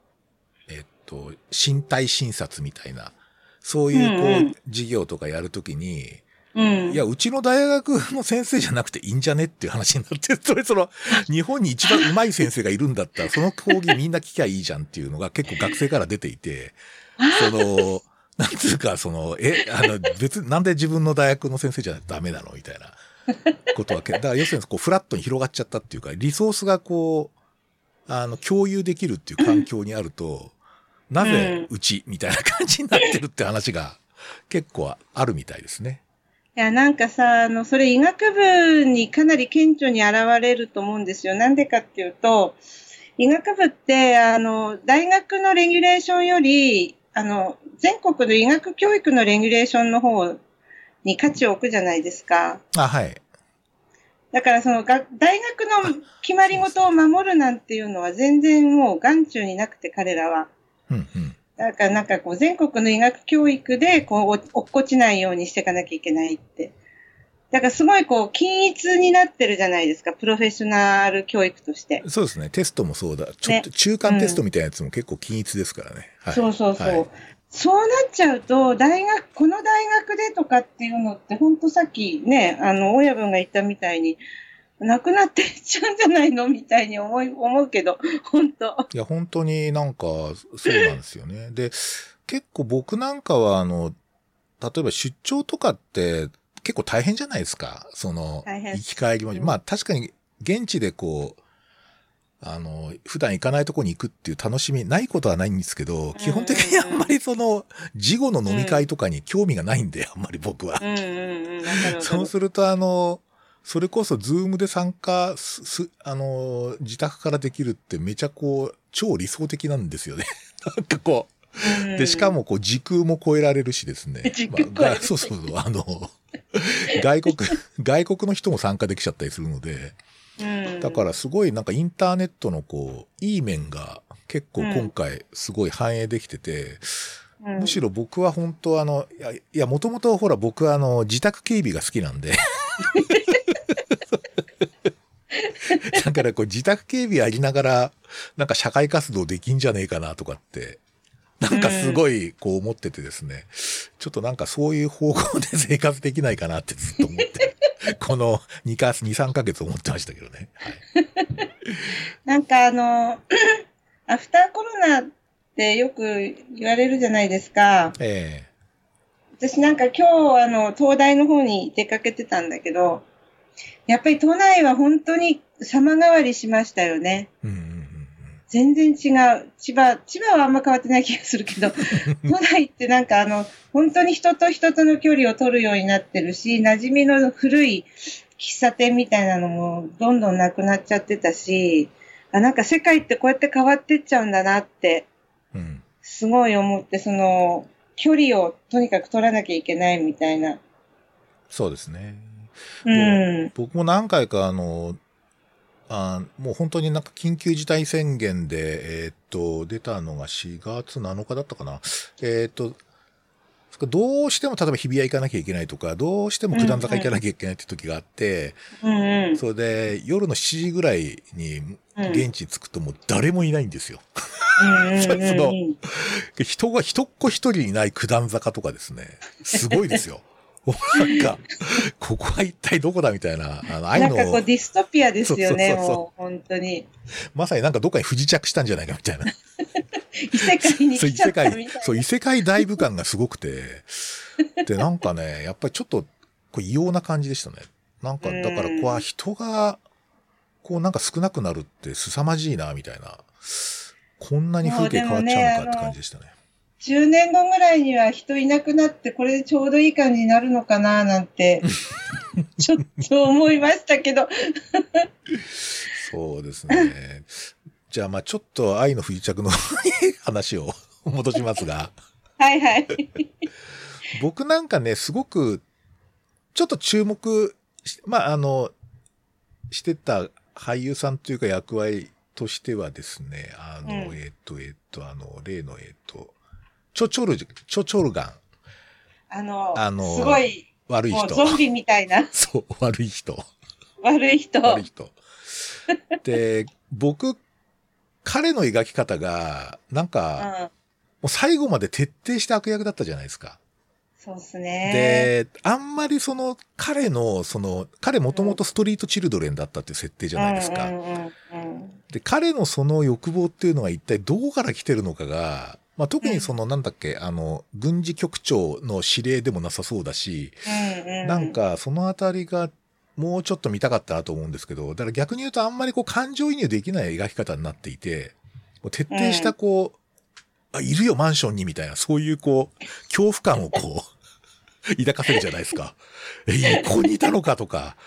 と、身体診察みたいな、そういう、こう、うんうん授業とかやるときに、うん。いや、うちの大学の先生じゃなくていいんじゃねっていう話になって、それその、日本に一番上手い先生がいるんだったら、その講義みんな聞きゃいいじゃんっていうのが結構学生から出ていて、その、なんつうか、その、え、あの、別になんで自分の大学の先生じゃダメなのみたいなことはけ、だから要するにこう、フラットに広がっちゃったっていうか、リソースがこう、あの、共有できるっていう環境にあると、なぜうちみたいな感じになってるって話が結構あるみたいですね。いや、なんかさ、あの、それ医学部にかなり顕著に現れると思うんですよ。なんでかっていうと、医学部って、あの、大学のレギュレーションより、あの、全国の医学教育のレギュレーションの方に価値を置くじゃないですか。あ、はい。だからそのが、大学の決まり事を守るなんていうのは全然もう眼中になくて彼らは。うんうん。だからなんかこう全国の医学教育でこうお落っこちないようにしていかなきゃいけないって。だからすごいこう均一になってるじゃないですか、プロフェッショナル教育として。そうですね。テストもそうだ。ちょっと中間テストみたいなやつも結構均一ですからね。はい、そうそうそう。はいそうなっちゃうと、大学、この大学でとかっていうのって、ほんとさっきね、あの、親分が言ったみたいに、なくなっていっちゃうんじゃないの？みたいに思い、思うけど、本当。いや、本当になんか、そうなんですよね。で、結構僕なんかは、あの、例えば出張とかって結構大変じゃないですか。その、行き帰りも。うん。まあ確かに現地でこう、あの、普段行かないとこに行くっていう楽しみないことはないんですけど、基本的にあんまりその、事後の飲み会とかに興味がないんで、あんまり僕は。そうすると、あの、それこそ、ズームで参加す、すあの、自宅からできるってめちゃこう、超理想的なんですよね。なんかこう。で、しかもこう、時空も超えられるしですね。時空超えるまあがそうそうそう、あの、外国、外国の人も参加できちゃったりするので、うん。だからすごいなんかインターネットのこう、いい面が結構今回すごい反映できてて、うん。むしろ僕は本当あの、いや、いや、もともとほら僕はあの、自宅警備が好きなんで。だからこう自宅警備やりながら、なんか社会活動できんじゃねえかなとかって、なんかすごいこう思っててですね、ちょっとなんかそういう方向で 生活できないかなってずっと思って、この2か、2、3ヶ月思ってましたけどね。はいなんかあの、アフターコロナってよく言われるじゃないですか。え私なんか今日あの、東大の方に出かけてたんだけど、やっぱり都内は本当に様変わりしましたよね。えうんうんうんうん。全然違う。千葉、千葉はあんま変わってない気がするけど、都内ってなんかあの、本当に人と人との距離を取るようになってるし、馴染みの古い喫茶店みたいなのもどんどんなくなっちゃってたし、あ、なんか世界ってこうやって変わってっちゃうんだなって、うん。すごい思って、その、距離をとにかく取らなきゃいけないみたいな。そうですね。うん。僕も何回かあの、あもう本当になんか緊急事態宣言で、えーっと、出たのが4月7日だったかな。えーっと、どうしても例えば日比谷行かなきゃいけないとか、どうしても九段坂行かなきゃいけないって時があって、うんうん。それで夜の7時ぐらいにうん現地着くともう誰もいないんですよ。うん そのうん人が一っ子一人いない九段坂とかですね。すごいですよ。なんか、ここは一体どこだみたいな、あの、ああいうんのなかこうディストピアですよね、そうそうそうそうもう本当に。まさになんかどっかに不時着したんじゃないかみたいな。異世界にそう、来ちゃ異世界ったみたい、な。そう、異世界大部感がすごくて、で、なんかね、やっぱりちょっと、こう異様な感じでしたね。なんか、だから、うんこう、人が、こう、なんか少なくなるって凄まじいな、みたいな。こんなに風景変わっちゃうのかって感じでしたね。10年後ぐらいには人いなくなって、これでちょうどいい感じになるのかな、なんて、ちょっと思いましたけど。そうですね。じゃあ、まあちょっと愛の不時着の話を戻しますが、はいはい。僕なんかね、すごく、ちょっと注目し、まあ、あの、してた俳優さんというか役割としてはですね、あの、うんえっ、と、えっ、と、あの、例の、えっ、と、チョチョル、チョチョルガン、あの、あのすごい、悪い人。ゾンビみたいな そう、悪い人。悪い人。悪い人。で、僕、彼の描き方が、なんか、うん。もう最後まで徹底した悪役だったじゃないですか。そうですね。で、あんまりその、彼の、その、彼もともとストリートチルドレンだったっていう設定じゃないですか。で、彼のその欲望っていうのは一体どこから来てるのかが、まあ、特にその、なんだっけ、あの、軍事局長の指令でもなさそうだし。なん、か、そのあたりが、もうちょっと見たかったなと思うんですけど、だから逆に言うとあんまりこう感情移入できない描き方になっていて、徹底したこう、あ、いるよマンションにみたいな、そういうこう、恐怖感をこう、抱かせるじゃないですか。え、ここにいたのかとか、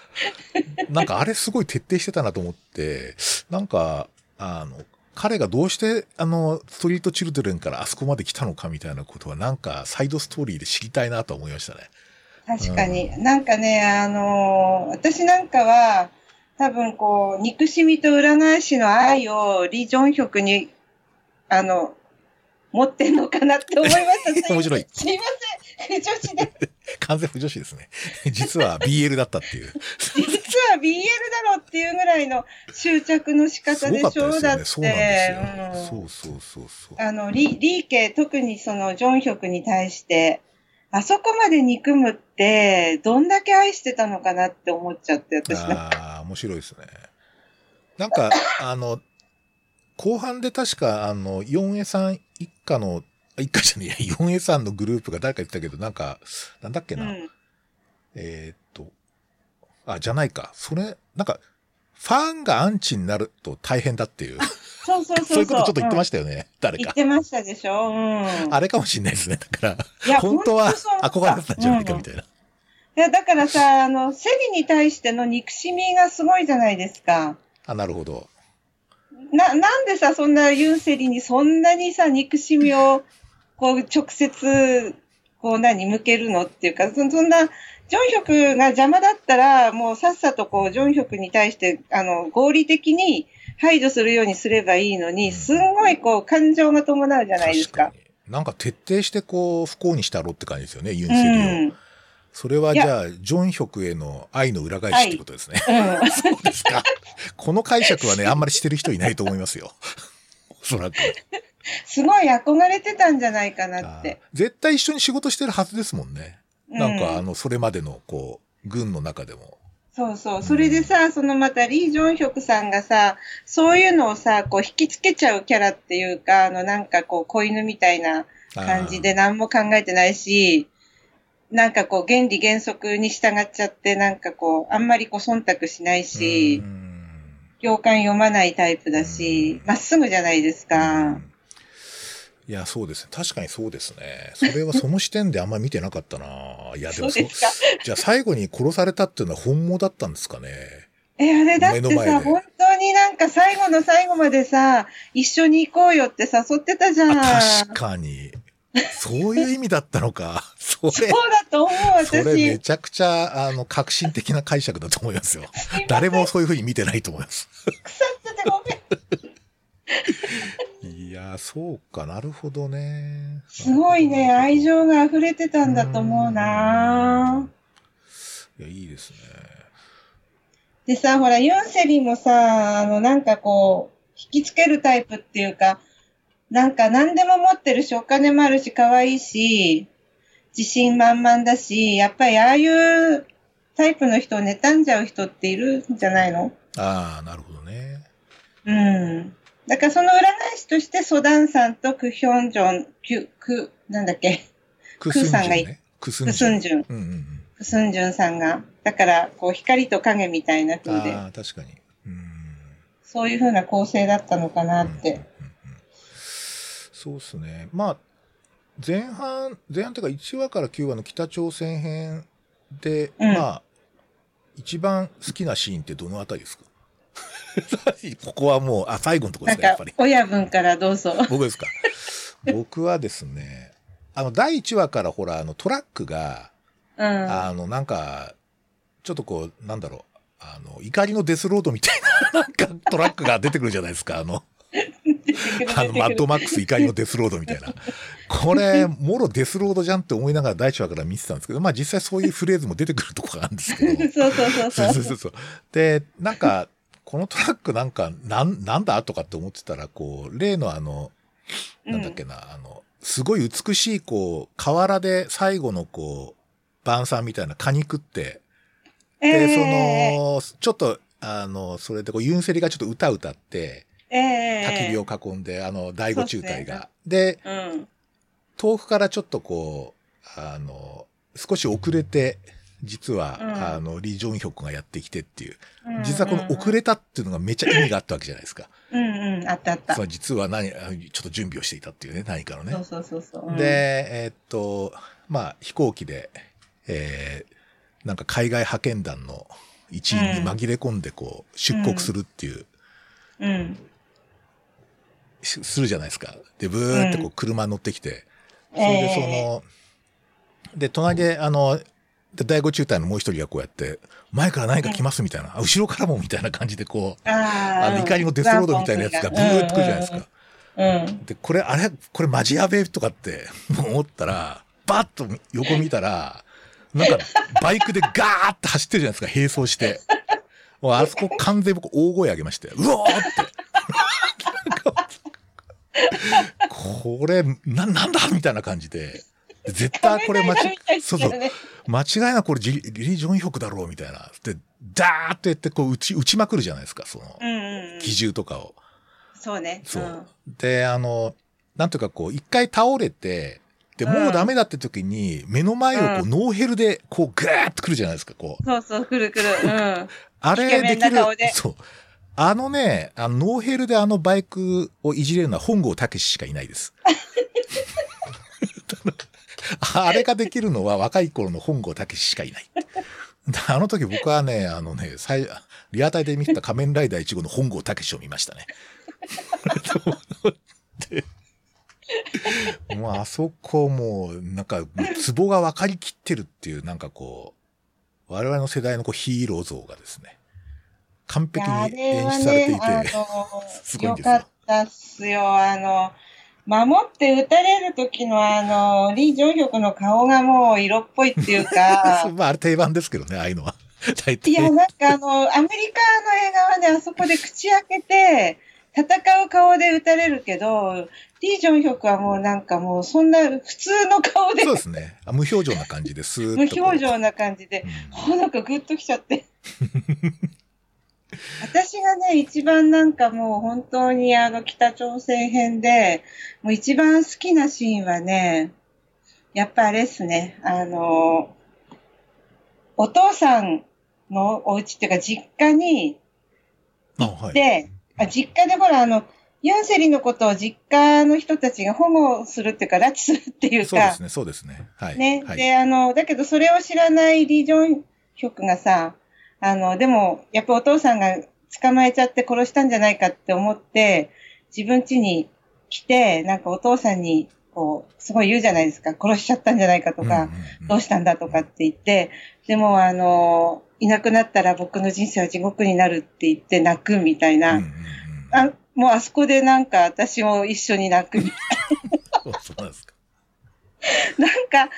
なんかあれすごい徹底してたなと思って、なんか、あの、彼がどうして、あの、ストリートチルドレンからあそこまで来たのかみたいなことは、なんか、サイドストーリーで知りたいなと思いましたね。確かに。なんかね、あのー私なんかは、多分こう、憎しみと裏返しの愛をリ・ジョンヒョクに、あの、持ってんのかなって思いました。面白いすいません。女子で。完全不女子ですね。実は BL だったっていう。実 は BL だろうっていうぐらいの執着の仕方でしたょですよね。だって。そうそうそうそうそう。あの、リ、リーケ、特にそのジョンヒョクに対して、あそこまで憎むって、どんだけ愛してたのかなって思っちゃって、私。ああ、面白いですね。なんか、あの、後半で確か、あの、四重さん一家の、あ一家じゃねえや、四重さんのグループが誰か言ってたけど、なんか、なんだっけな。うん。えーあ、じゃないか。それ、なんか、ファンがアンチになると大変だっていう、そうそうそうそう。そういうことちょっと言ってまししたよね。誰か。言ってましたでしょうん。あれかもしれないですね。だから、本当は憧れてたんじゃないかみたいな。いや、だからさ、あの、セリに対しての憎しみがすごいじゃないですか。あ、なるほど。な、なんでさ、そんなユンセリにそんなにさ、憎しみを、こう、直接、こう何、向けるのっていうか、そそんな、ジョンヒョクが邪魔だったら、もうさっさとこう、ジョンヒョクに対して、あの、合理的に排除するようにすればいいのに、すんごいこう、感情が伴うじゃないですか。確かに。なんか徹底してこう、不幸にしたろって感じですよね、ユンうセリを。ん。それはじゃあ、ジョンヒョクへの愛の裏返しってことですね。うん。そうですか。この解釈はね、あんまりしてる人いないと思いますよ。おそらく。すごい憧れてたんじゃないかなって。絶対一緒に仕事してるはずですもんね。なんか、あうんの、それまでの、こう、軍の中でも。そうそう。それでさ、そのまたリー・ジョンヒョクさんがさ、そういうのをさ、こう引きつけちゃうキャラっていうか、あのなんかこう子犬みたいな感じで何も考えてないし、なんかこう原理原則に従っちゃって、なんかこう、あんまりこう忖度しないしう、ん行間読まないタイプだし、まっすぐじゃないですか。いや、そうですね。確かにそうですね。それは その視点であんまり見てなかったな。いや、でもそう。じゃあ最後に殺されたっていうのは本望だったんですかね？え、あれだってさ、本当になんか最後の最後までさ、一緒に行こうよって誘ってたじゃん。あ確かに。そういう意味だったのか。それそう、だと思う、それ私。めちゃくちゃ、あの、革新的な解釈だと思いますよ。誰もそういうふうに見てないと思います。腐っててごめん。いや、そうかなるほどね。すごいね、愛情が溢れてたんだと思うないや、いいですね。でさ、ほら、ユンセリもさ、あの、なんかこう、引きつけるタイプっていうか、なんか何でも持ってるし、お金もあるし、可愛いし、自信満々だし、やっぱりああいうタイプの人を妬んじゃう人っているんじゃないの？ああ、なるほどね。うん。だからその裏返しとして、ソダンさんとクヒョンジョン、キュ、ク、なんだっけ、クスンジさんが。クスンクジュン。クスンジュンさんが。だから、こう、光と影みたいなうん。風で、ああ、確かに。うん。そういう風な構成だったのかなっうんうんて。うんそうですね。まあ、前半、前半というか1話から9話の北朝鮮編で、うんまあ、一番好きなシーンってどのあたりですか？ここはもう、あ、最後のとこですか、やっぱり、。か親分からどうぞ。僕ですか？僕はですね、あの、第1話からほら、あの、トラックが、うん。あの、なんか、ちょっとこう、なんだろう、あの、怒りのデスロードみたいな、なんかトラックが出てくるじゃないですか、あの、あの、マッドマックス怒りのデスロードみたいな。これ、もろデスロードじゃんって思いながら第1話から見てたんですけど、まあ実際そういうフレーズも出てくるとこがあるんですけど。そうそうそうそう。そうそうそう。で、なんか、このトラックなんか、なん、なんだとかって思ってたら、こう、例のあの、なんだっけな、あの、すごい美しい、こう、河原で最後のこう、晩餐みたいな果肉って、で、えその、ちょっと、あの、それでこう、ユンセリがちょっと歌歌って、の、ええ焚き火を囲んで、あの、第五中隊が。で、うん。遠くからちょっとこう、あの、少し遅れて、実は、うんあの、リ・ジョンヒョクがやってきてっていう。うん実はこの遅れたっていうのがめっちゃ意味があったわけじゃないですか。うんうん、あったあった。そう実は何、あちょっと準備をしていたっていうね、何かのね。そうそうそうそう。うんで、、えーっと、まあ、飛行機で、えーなんか海外派遣団の一員に紛れ込んで、こう、出国するっていう、うん。しするじゃないですか。で、ブーってこうう、車乗ってきて、それでそえの、で、隣で、あの、で第五中隊のもう一人がこうやって、前から何か来ますみたいな、あ後ろからもみたいな感じでこう、ああの、怒りのデスロードみたいなやつがブーってくるじゃないですか。で、これ、あれこれマジやべえとかって 思ったら、バッと横見たら、なんか、バイクでガーって走ってるじゃないですか、並走して。もうあそこ完全に僕大声上げまして、うおーって。これ、な、なんだみたいな感じで。絶対これ間違い、そうそう。間違いなくこれジリリ・ジョンヒョクだろうみたいな。で、ダーってやってこう打ち、打ちまくるじゃないですか、その。機銃とかを。そうね。そう。で、あの、なんというかこう、一回倒れて、で、うんもうダメだって時に、目の前をこう、うんノーヘルで、こう、ぐーっとくるじゃないですか、こう。そうそう、くるくる。うん。あれできるそう。あのね、あの、ノーヘルであのバイクをいじれるのは本郷猛しかいないです。あれができるのは若い頃の本郷猛しかいない。あの時僕はね、あのね、最リアタイで見た仮面ライダー1号の本郷武史を見ましたね。でもうあそこもう、なんか、ツボが分かりきってるっていう、なんかこう、我々の世代のこうヒーロー像がですね、完璧あに演出されていて、すごいんですよかったっすよ。あの、守って撃たれる時のあの、リー・ジョンヒョクの顔がもう色っぽいっていうか、まあ、あれ定番ですけどね、ああいうのは。いや、なんかあの、アメリカの映画はね、あそこで口開けて、戦う顔で撃たれるけど、リー・ジョンヒョクはもうなんかもうそんな普通の顔でそうですね。あ無表情な感じですー無。表情な感じで、うんあなんかグッときちゃって。私がね、一番なんかもう本当にあの北朝鮮編で、もう一番好きなシーンはね、やっぱあれですね、あの、お父さんのお家っていうか実家にあはい。で、あ実家でほらあの、ユンセリのことを実家の人たちが保護するっていうか、拉致するっていうかそうです、ね、そうですね。はい。ね。はい、で、あの、だけどそれを知らないリー・ジョンヒョクがさ、あの、でも、やっぱお父さんが捕まえちゃって殺したんじゃないかって思って、自分家に来て、なんかお父さんに、こう、すごい言うじゃないですか。殺しちゃったんじゃないかとか、うんうんうんどうしたんだとかって言って、でも、あの、いなくなったら僕の人生は地獄になるって言って泣くみたいな。うんうんうんあもうあそこでなんか私も一緒に泣くみたいそうそうなんですか。な。なんか、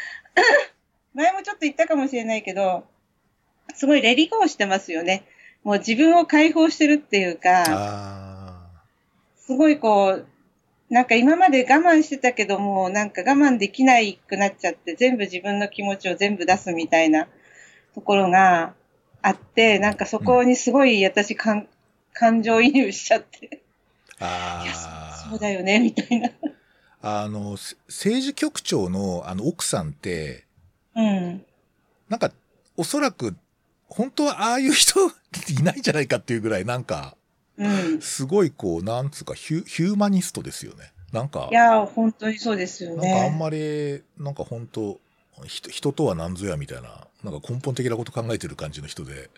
前もちょっと言ったかもしれないけど、すごいレリゴーしてますよね。もう自分を解放してるっていうか、あすごいこう、なんか今まで我慢してたけども、なんか我慢できないくなっちゃって、全部自分の気持ちを全部出すみたいなところがあって、なんかそこにすごい私感、感情移入しちゃって、あ。ああ。そうだよね、みたいな。あの、せ政治局長のあの奥さんって、うん。なんか、おそらく、本当はああいう人いないんじゃないかっていうぐらい、なんか、うん。すごいこう、なんつうかヒュ、ヒューマニストですよね。なんかい、や、本当にそうですよなんかあんね。まり、なんか本当人人とは何ぞやみたいな、なんか根本的なこと考えてる感じの人で、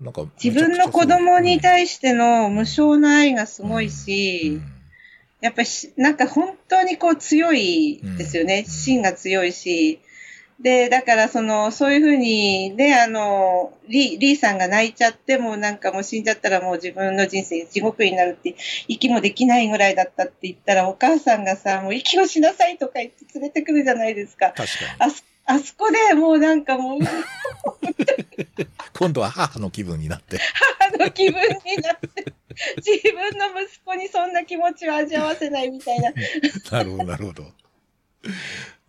なんか自分の子供にし対しての無償な愛がすごいし、やっぱりし、なんか本当にこう強いですよね。うん芯が強いし。で、だからその、そういうふうに、ね、あの、リー、リーさんが泣いちゃってもなんかもう死んじゃったらもう自分の人生地獄になるって、息もできないぐらいだったって言ったらお母さんがさ、もう息をしなさいとか言って連れてくるじゃないですか。確かあそあそこでもうなんかもう、今度は母の気分になって。あの気分になって、自分の息子にそんな気持ちを味わわせないみたいな。っ なるほど、なるほど。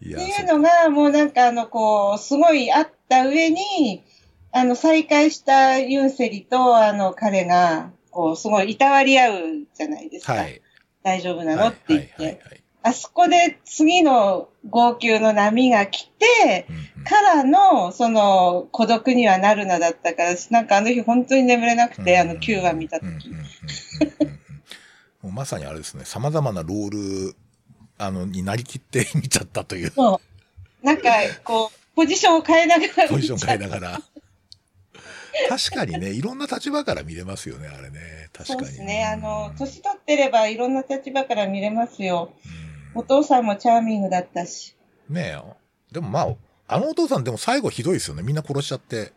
いやていうのが、もうなんか。あの、こう、すごいあった上に、あの、再会したユンセリと、あの、彼が、こう、すごいいたわり合うじゃないですか。はい。大丈夫なの、はいって言って、はい。はいはいあそこで次の号泣の波が来て、うんうん。からの、その、孤独にはなるなだったから、なんかあの日本当に眠れなくて、あの9話見たとき。うんうんうんうんうんうん。もうまさにあれですね、様々なロール、あの、になりきって見ちゃったという、そう。なんか、こう、ポジションを変えながら。ポジション変えながら。確かにね、いろんな立場から見れますよね、あれね。確かに。そうですね。あの、年取ってればいろんな立場から見れますよ。うんお父さんもチャーミングだったし。ねえ。でもまあ、あのお父さんでも最後ひどいですよね。みんな殺しちゃって。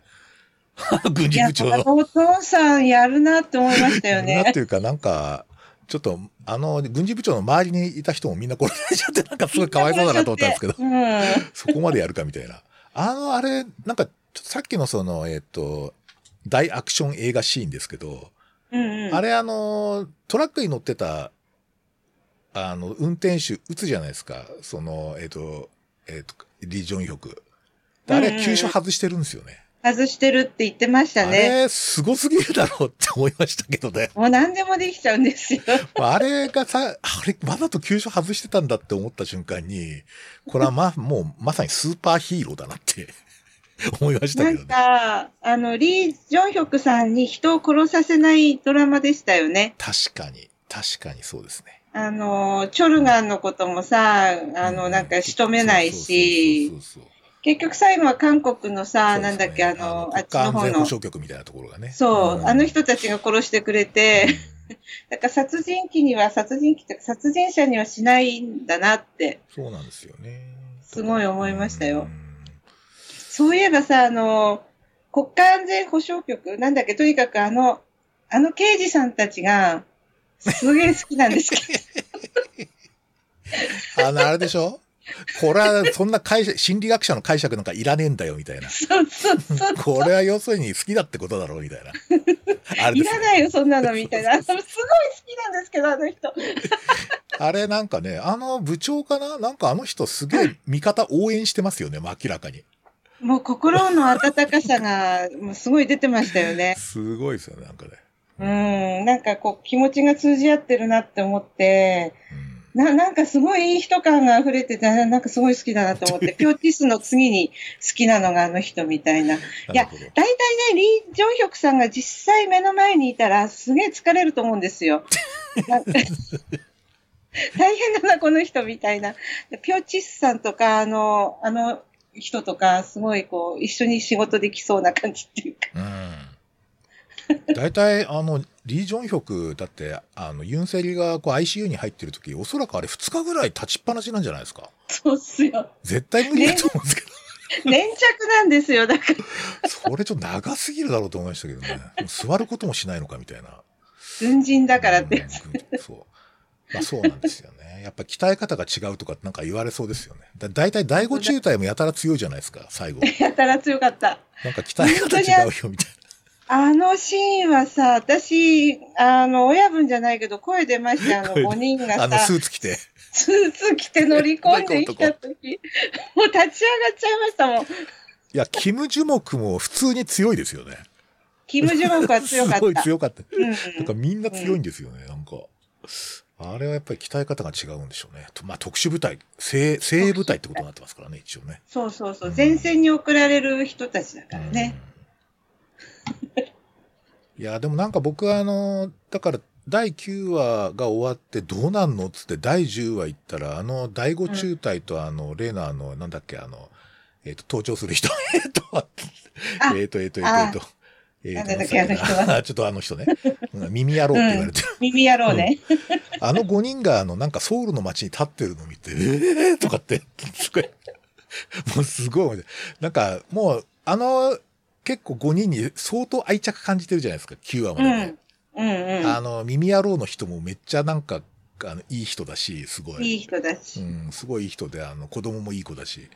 軍事部長。お父さんやるなって思いましたよなんねて。いうか、なんか、ちょっと、あの、軍事部長の周りにいた人もみんな殺されちゃって、なんかすごいかわいそうだなと思ったんですけど、うん。そこまでやるかみたいな。あの、あれ、なんか、ちょっとさっきのその、えっ、と、大アクション映画シーンですけど、うんうん。あれあの、トラックに乗ってた、あの、運転手、撃つじゃないですか。その、えっ、と、えっ、と、リ・ジョンヒョク。であれ、急所外してるんですよね。外してるって言ってましたあね。れ、すごすぎるだろうって思いましたけどね。もう何でもできちゃうんですよ。あれがさ、あれ、わざと急所外してたんだって思った瞬間に、これはま、もうまさにスーパーヒーローだなって 思いましたなんけどね。か、あの、リー・ジョンヒョクさんに人を殺させないドラマでしたよね。確かに、確かにそうですね。あの、チョルガンのこともさ、あの、なんか仕留めないしそう、そうそうそう結局最後は韓国のさ、ね。なんだっけ、あの、あっち国家安全保の方の、障局みたいなところがね。そう、んあの人たちが殺してくれて、だから殺人鬼には、殺人鬼って殺人者にはしないんだなって、そうなんですよね。すごい思いましたよ。うん。そういえばさ、あの、国家安全保障局なんだっけ、とにかくあの、あの刑事さんたちが、すげえ好きなんですけど、あの、あれでしょ？これは、そんな解釈、心理学者の解釈なんかいらねえんだよ、みたいな。そうそうそう。これは要するに好きだってことだろう、みたいな。あれねらないよ、そんなの、みたいな。すごい好きなんですけど、あの人。あれなんかね、あの部長かな？なんかあの人すげえ味方応援してますよね、明らかに。もう心の温かさが、もうすごい出てましたよね。すごいですよね、なんかね。うん、なんかこう気持ちが通じ合ってるなって思って、うんな、なんかすごいいい人感が溢れてて、ななんかすごい好きだなと思って、ピョーティスの次に好きなのがあの人みたいな。いや大体ね、リー・ジョンヒョクさんが実際目の前にいたら、すげえ疲れると思うんですよ。大変だな、この人みたいな。でピョーチスさんとか、あの、あの人とか、すごいこう、一緒に仕事できそうな感じっていうか。うん。大体、あの、リー・ジョンヒョク、だって、あの、ユンセリがこう ICU に入ってる時、おそらくあれ2日ぐらい立ちっぱなしなんじゃないですか。そうっすよ。絶対無理だと思うんですけど、粘着なんですよ、だから。それちょっと長すぎるだろうと思いましたけどね。座ることもしないのかみたいな。軍人だからって。うんそう。まあそうなんですよね。やっぱ鍛え方が違うとかなんか言われそうですよね。だ大体第五中隊もやたら強いじゃないですか、最後。やたら強かった。なんか鍛え方違うよみたいあのシーンはさ、私、あの、親分じゃないけど、声出ました。あの、声5人がな。あのさ、スーツ着て。スーツ着て乗り込んできたとき、もう立ち上がっちゃいましたもん。いや、キム・ジュモクも普通に強いですよね。キム・ジョンクは強か すごいった。強かった。うんなんかみんな強いんですよね、なんか。あれはやっぱり鍛え方が違うんでしょうね。とまあ特殊部隊、精精鋭部隊ってことになってますからね、一応ね。そうそうそう。前線に送られる人たちだからね。うん。いや、でもなんか僕はあの、だから第9話が終わってどうなんのっつって第10話行ったら、あの第5中隊とあの、レーナーの、なんだっけ、あの、えっ、と、登頂する人。えっと、あえっと、えっと、えっと、えっと、えーとなんだっけあの人は ちょっとあの人ね。うん耳やろうって言われてる。耳やろうね。あの5人が、あの、なんかソウルの街に立ってるのを見て、えーとかって、すごい、もうすごい、なんか、もう、あの、結構5人に相当愛着感じてるじゃないですか、9話まうでね、ん。うんうん。あの、耳野郎の人もめっちゃなんか、あの、いい人だし、すごい。いい人だし。うん、すごいいい人で、あの、子供もいい子だし。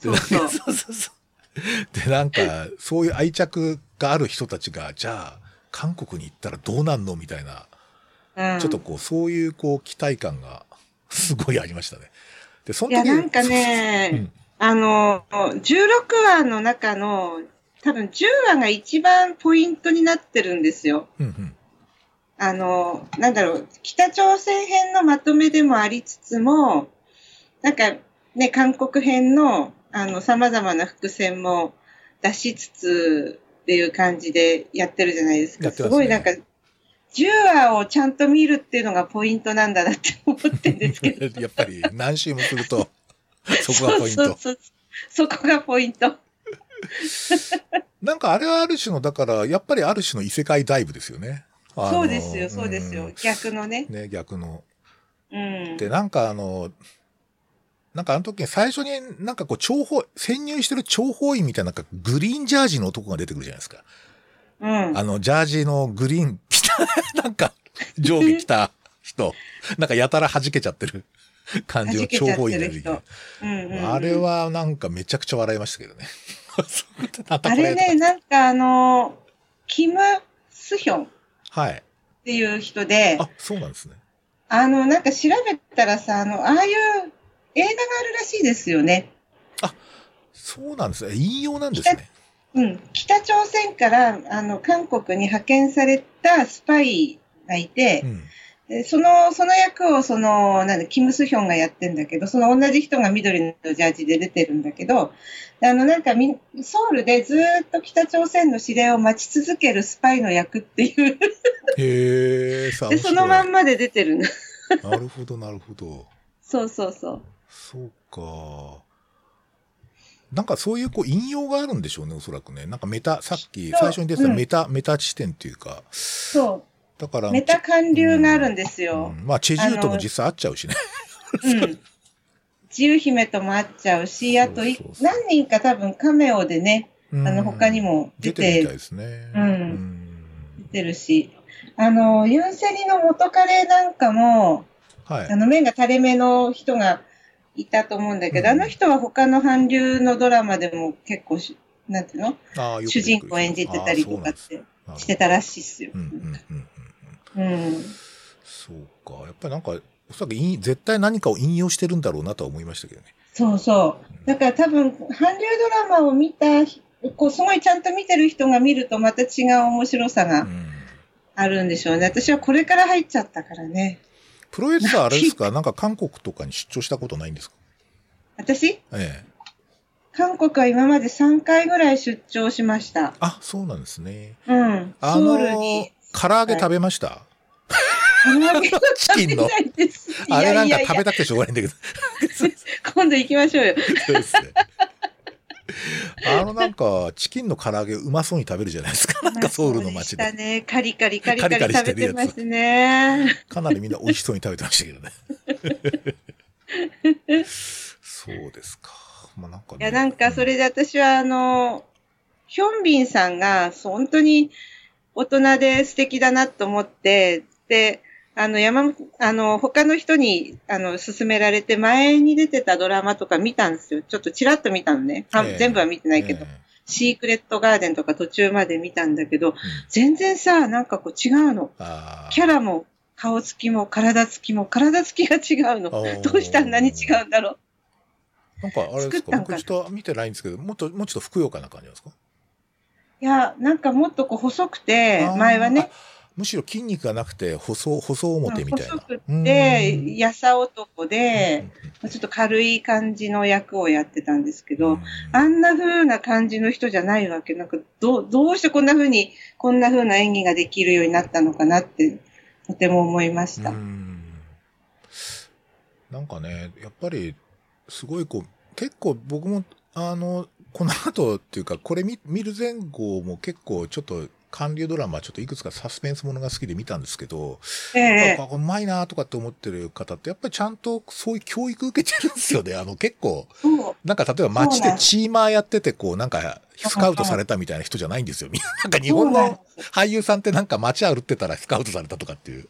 そうそう。そうそう。で、なんか、そういう愛着がある人たちが、じゃあ、韓国に行ったらどうなんのみたいな、うんちょっとこう、そういうこう、期待感が、すごいありましたね。で、そいや、の時なんかね、うんあの、16話の中の、多分10話が一番ポイントになってるんですよ。うんうん。あの、なんだろう、北朝鮮編のまとめでもありつつも、なんかね、韓国編の、あの、様々な伏線も出しつつっていう感じでやってるじゃないですか。すねすごいなんか、10話をちゃんと見るっていうのがポイントなんだなって思ってるんですけど。やっぱり何周もすると、そこがポイント。そうそうそう。そこがポイント。なんかあれはある種の、だから、やっぱりある種の異世界ダイブですよね。そうですよ、そうですよ。ん逆のね。ね、逆の。うん。で、なんかあの、なんかあの時に最初になんかこう、諜報、潜入してる諜報員みたいな、なんかグリーンジャージの男が出てくるじゃないですか。うん。あの、ジャージのグリーン着た、なんか、上下着た人、なんかやたら弾けちゃってる感じの諜報員が出てきてる人。うんうんうんあれはなんかめちゃくちゃ笑いましたけどね。ああれね、なんかあの、キム・スヒョンっはい。ていう人で、あ、そうなんですね。あの、なんか調べたらさ、あの、ああいう映画があるらしいですよね。そうなんですね。引用なんですね。うん。北朝鮮から、あの、韓国に派遣されたスパイがいてう、ん。でその、その役を、その、なんだ、キム・スヒョンがやってんだけど、その同じ人が緑のジャージで出てるんだけど、であの、なんかみ、ソウルでずーっと北朝鮮の指令を待ち続けるスパイの役っていう、へえ、さあ、で、そのまんま。まで出てるの。なるほど、なるほど。そうそうそう。そうか。なんかそういうこう引用があるんでしょうね、おそらくね。なんかメタ、さっき最初に出てたうんメタ、メタ地点っていうか、そだから、う。メタ韓流があるんですうよ。んまあ、チェジューとも実際会っちゃうしね。うん。自由姫とも会っちゃうし、あと何人か多分カメオでね、あの、他にもも出出てるみたいて、ですね。うん出てるし、あの、ユンセリの元彼なんかも、はいあ。の、面が垂れ目の人がいたと思うんだけど、うんあの人は他の韓流のドラマでも結構し、なんていうの？主人公演じてたりとかってしてたらしいっすよ。そうなんうんうんうん。そうか。やっぱりなんか、おそらく引絶対何かを引用してるんだろうなとは思いましたけどね。そうそう。だから多分、韓流ドラマを見た、こう、すごいちゃんと見てる人が見るとまた違う面白さがうん。あるんでしょうね。私はこれから入っちゃったからね。プロレスはあれですか？なんか韓国とかに出張したことないんですか？私、ええ。韓国は今まで3回ぐらい出張しました。あ、そうなんですね。うん。あソウルのに。、唐揚げ食べました、はチキンの。あれなんか食べたくてしょうがないんだけど。今度行きましょうよ。そうですね。あのなんか、チキンの唐揚げうまそうに食べるじゃないですか。なんかソウルの街で。そうしたね。カリカリカリカリ食べてますね。かなりみんな美味しそうに食べてましたけどね。そうですか。まあなんかね。いや、なんかそれで私はあの、ヒョンビンさんが本当に大人で素敵だなと思って、で、あの、山本、あの、他の人に、あの、勧められて、前に出てたドラマとか見たんですよ。ちょっとチラッと見たのね。はええ全部は見てないけど、えシークレットガーデンとか途中まで見たんだけど、えうん全然さ、なんかこう違うの。キャラも、顔つきも、体つきも、体つきが違うの。どうしたん何違うんだろう。なんかあれですか？僕ちょっと見てないんですけど、もっと、もうちょっとふくよかな感じなんですか？いや、なんかもっとこう細くて前はね、あむしろ筋肉がなくて、細、細表みたいな。細くうんて、やさ男で、うんちょっと軽い感じの役をやってたんですけど、うんあんな風な感じの人じゃないわけ。なんか、どう、どうしてこんな風に、こんな風な演技ができるようになったのかなって、とても思いました。うんなんかね、やっぱり、すごいこう、結構僕も、あの、この後っていうか、これ見見る前後も結構ちょっと、韓流ドラマちょっといくつかサスペンスものが好きで見たんですけど、ええあこれうまいなとかって思ってる方って、やっぱり ちゃんとそういう教育受けてるんですよね。あの結構。なんか例えば街でチーマーやってて、こうなんかスカウトされたみたいな人じゃないんですよ。ななんか日本の俳優さんってなんか街歩ってたらスカウトされたとかっていう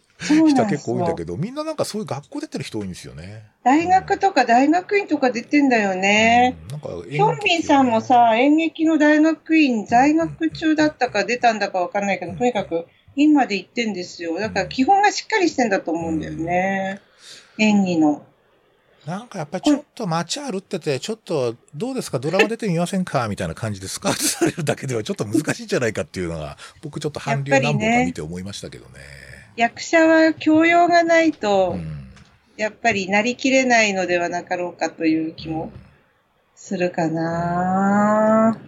人は結構多いんだけど、みんななんかそういう学校出てる人多いんですよね。大学とか大学院とか出てんだよね。うんなんかヒョンビンさんも、さ、演劇の大学院在学中だったか出たんだかわかんないけど、とにかく院まで行ってんですよ。だから基本がしっかりしてんだと思うんだよね。演技の。なんかやっぱりちょっと街歩ってて、ちょっとどうですか？ドラマ出てみませんか？みたいな感じでスカウトされるだけではちょっと難しいんじゃないかっていうのが、僕ちょっと韓流何本か見て思いましたけどね。役者は教養がないと、うんやっぱりなりきれないのではなかろうかという気もするかな。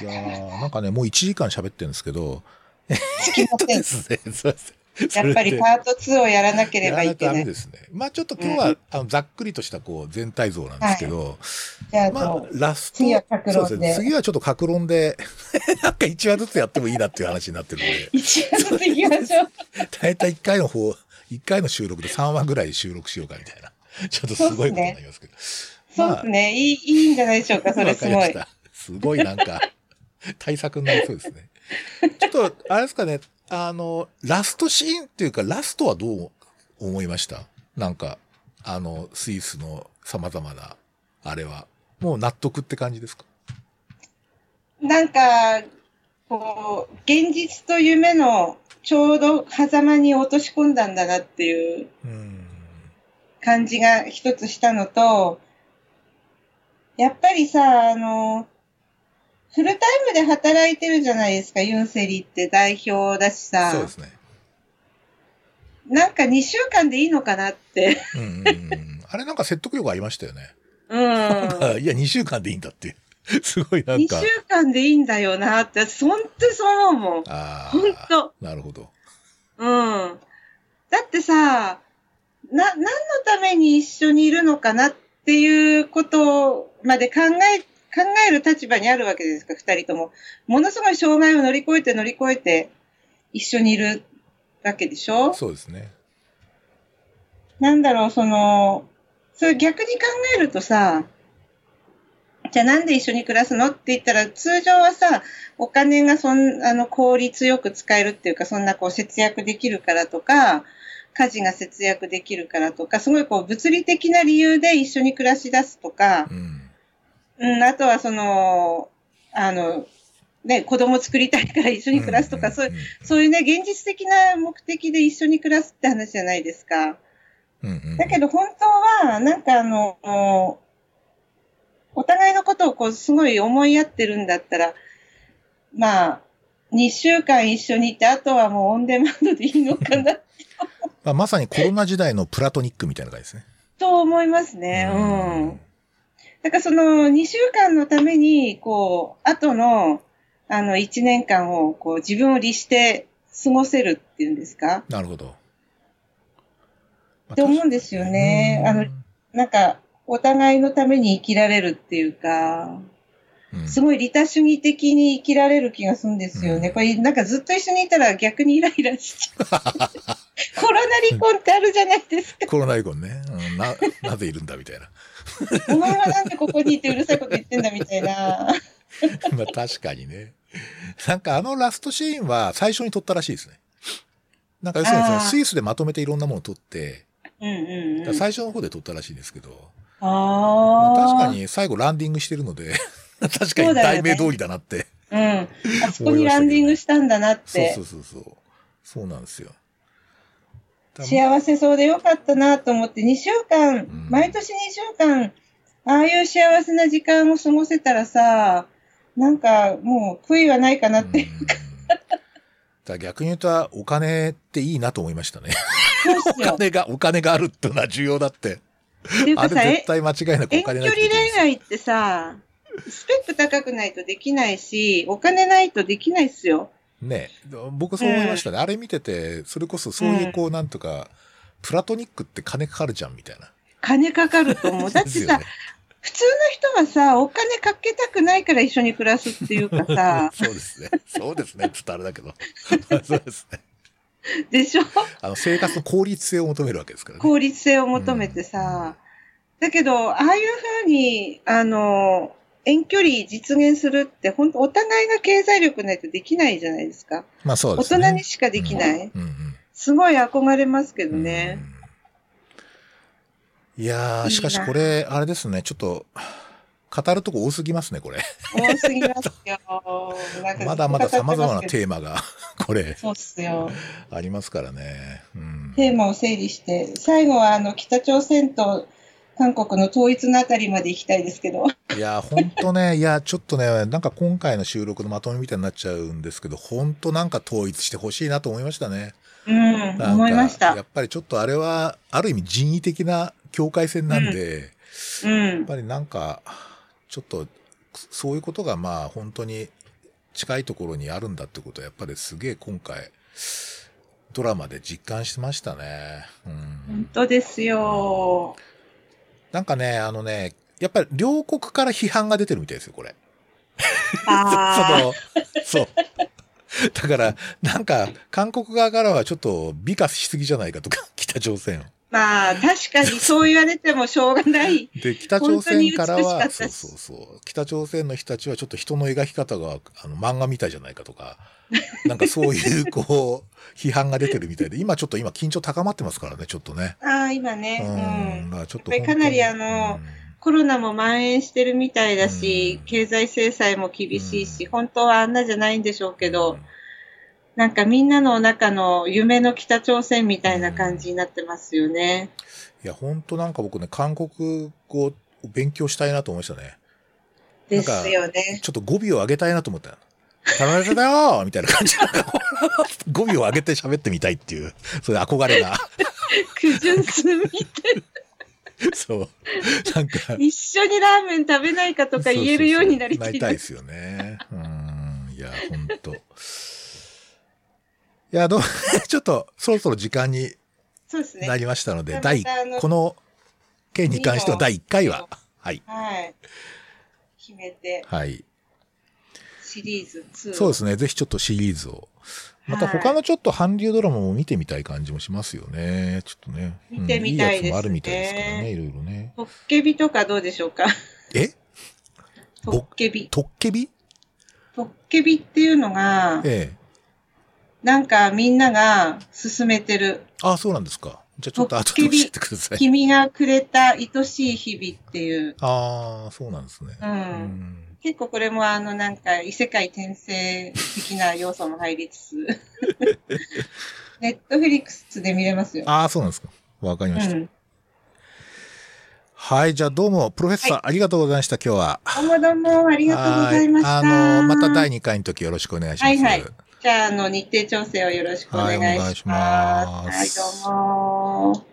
いいやーなんかね、もう1時間喋ってるんですけど、やー、つきませんで。すね、すいません。やっぱりパート2をやらなければいけない。ですね。まあちょっと今日は、あのざっくりとしたこう全体像なんですけど、じゃあ、まあラスト、次は格論でそうですね。次はちょっと格論で、なんか1話ずつやってもいいなっていう話になってるので、一話ずつ行きましょう。大体1回の方、1回の収録で3話ぐらい収録しようかみたいな。ちょっとすごいことになりますけど。そうですね。いい、いいんじゃないでしょうか。それすごい。すごいなんか、対策になりそうですね。ちょっと、あれですかね、あの、ラストシーンっていうか、ラストはどう思いました？なんか、あの、スイスの様々な、あれは。もう納得って感じですか？なんか、こう、現実と夢のちょうど狭間に落とし込んだんだなっていううん。感じが一つしたのと、やっぱりさ、あの、フルタイムで働いてるじゃないですか、ユンセリって代表だしさ。そうですね。なんか2週間でいいのかなって。うんうんうん。あれなんか説得力ありましたよね。うん。あいや、2週間でいいんだって。すごいなん2か。週間でいいんだよなって、本当にそう思うもん。あ本あ。当。なるほど。うん。だってさ、な、何のために一緒にいるのかなっていうことまで考え、考える立場にあるわけですか、二人とも。ものすごい障害を乗り越えて乗り越えて一緒にいるわけでしょ？そうですね。なんだろう、その、それ逆に考えるとさ、じゃあなんで一緒に暮らすの？って言ったら、通常はさ、お金がそん、あの、効率よく使えるっていうか、そんなこう節約できるからとか、家事が節約できるからとか、すごいこう物理的な理由で一緒に暮らし出すとかう、ん。うん、あとはその、あの、ね、子供作りたいから一緒に暮らすとか、そういう、んそういうね、現実的な目的で一緒に暮らすって話じゃないですか。うんうん。だけど本当は、なんかあの、お互いのことをこうすごい思いやってるんだったら、まあ、2週間一緒にいて、あとはもうオンデマンドでいいのかな、まあ、まさにコロナ時代のプラトニックみたいな感じですね。と思いますね。うん。だからその2週間のために、こう、後の、あの、1年間を、こう、自分を律して過ごせるっていうんですか？なるほど。って思うんですよね。あの、なんか、お互いのために生きられるっていうか、うんすごい利他主義的に生きられる気がするんですよね。うんこれなんかずっと一緒にいたら逆にイライラしちゃう。コロナ離婚ってあるじゃないですか。コロナ以降ね、うんな、なぜいるんだみたいな。お前はなんでここにいてうるさいこと言ってんだみたいな。まあ確かにね。なんかあのラストシーンは最初に撮ったらしいですね。なんか要するにそのスイスでまとめていろんなものを撮って、うんうんうん。最初の方で撮ったらしいんですけど、あまああ。確か。に最後ランディングしてるので、確かに題名通りだなって。うん。あそこにランディングしたんだなっそうてそ。うそうそう。そうなんですよ。だ幸せそうでよかったなと思って、2週間、ん毎年2週間、ああいう幸せな時間を過ごせたらさ、なんかもう悔いはないかなって。うんだから逆に言うと、お金っていいなと思いましたね。お。金が、お金があるっていうのは重要だって。あれっていうかさ、え絶対間違いなくお遠距離金ないとできない恋愛ってさ、スペック高くないとできないし、お金ないとできないっすよ。ね僕そう思いましたね。あれ見てて、それこそそういうこう、なんとか、プラトニックって金かかるじゃんみたいな。金かかると思う。だってさ、ね。普通の人はさ、お金かけたくないから一緒に暮らすっていうかさ そうですね。そうですね。つったらあれだけど。そうですね。でしょ？あの、生活の効率性を求めるわけですからね。効率性を求めてさ、だけど、ああいうふうに、あの、遠距離実現するって、本当お互いが経済力ないとできないじゃないですか。まあそう大ですね。人にしかできない。うんうんすごい憧れますけどね。うんいやしかしこれ、あれですね、ちょっと、語るとこ多すぎますね、これ。多すぎますよ。まだまだ様々なーテーマが、これ、そうっすよ。ありますからね。うん、テーマを整理して、最後はあの北朝鮮と韓国の統一のあたりまで行きたいですけど。いや、ほんとね、いや、ちょっとね、なんか今回の収録のまとめみたいになっちゃうんですけど、ほんとなんか統一してほしいなと思いましたね。うん、なんか思いましたや。っぱりちょっとあれは、ある意味人為的な境界線なんで、うん。やっぱりなんか、ちょっと、そういうことがまあ本当に近いところにあるんだってことは、やっぱりすげえ今回、ドラマで実感してましたね。うん本、当ですよ。なんかね、あのね、やっぱり両国から批判が出てるみたいですよ、これ。あ その、そう。だから、なんか、韓国側からはちょっと美化しすぎじゃないかとか、北朝鮮を。まあ、確かにそう言われてもしょうがない。で、北朝鮮からは、そうそうそう。北朝鮮の人たちはちょっと人の描き方が、あの、漫画みたいじゃないかとか、なんかそういう、こう、批判が出てるみたいで、今ちょっと今緊張高まってますからね、ちょっとね。ああ、今ね。うん。ちょっとかなりあのうんコロナも蔓延してるみたいだし、うん経済制裁も厳しいし、うん本当はあんなじゃないんでしょうけど、なんかみんなの中の夢の北朝鮮みたいな感じになってますよね。いや、本当なんか僕ね、韓国語を勉強したいなと思いましたね。ですよね。ちょっと語尾を上げたいなと思ったよ。たまらだよみたいな感じで、語尾を上げて喋ってみたいっていう、そういう憧れが。苦渋すみそう。なんか。一緒にラーメン食べないかとか言えるようになりたいで。そうそうそうなりたいですすよね。うん。いや、ほんと。いや、どう、ちょっと、そろそろ時間に。なりましたので、ま第たあのこの件に関しては第1回は、はい。はい。決めて、はい。シリーズ2を。そうですね。ぜひちょっとシリーズを。また他のちょっと韓流ドラマも見てみたい感じもしますよね。ちょっとね。見てみたいですねうんいいやつもあるみたいですからね。いろいろね。トッケビとかどうでしょうか？え？トッケビ。トッケビ？トッケビっていうのが、ええ。なんかみんなが勧めてる、あ、そうなんですか。じゃあちょっと後で教えてください。君がくれた愛しい日々っていう、ああ、そうなんですね。うんうん結構これもあのなんか異世界転生的な要素も入りつつ、ネットフリックスで見れますよ。ああ、そうなんですか。わかりました。うん。はい、じゃあどうも、プロフェッサー、ありがとうございました、今日は。どうもどうもありがとうございました。はいあの、また第2回の時よろしくお願いします。はいはいじゃあ、あの、日程調整をよろしくお願いします。はいお願いしますはい、どうも。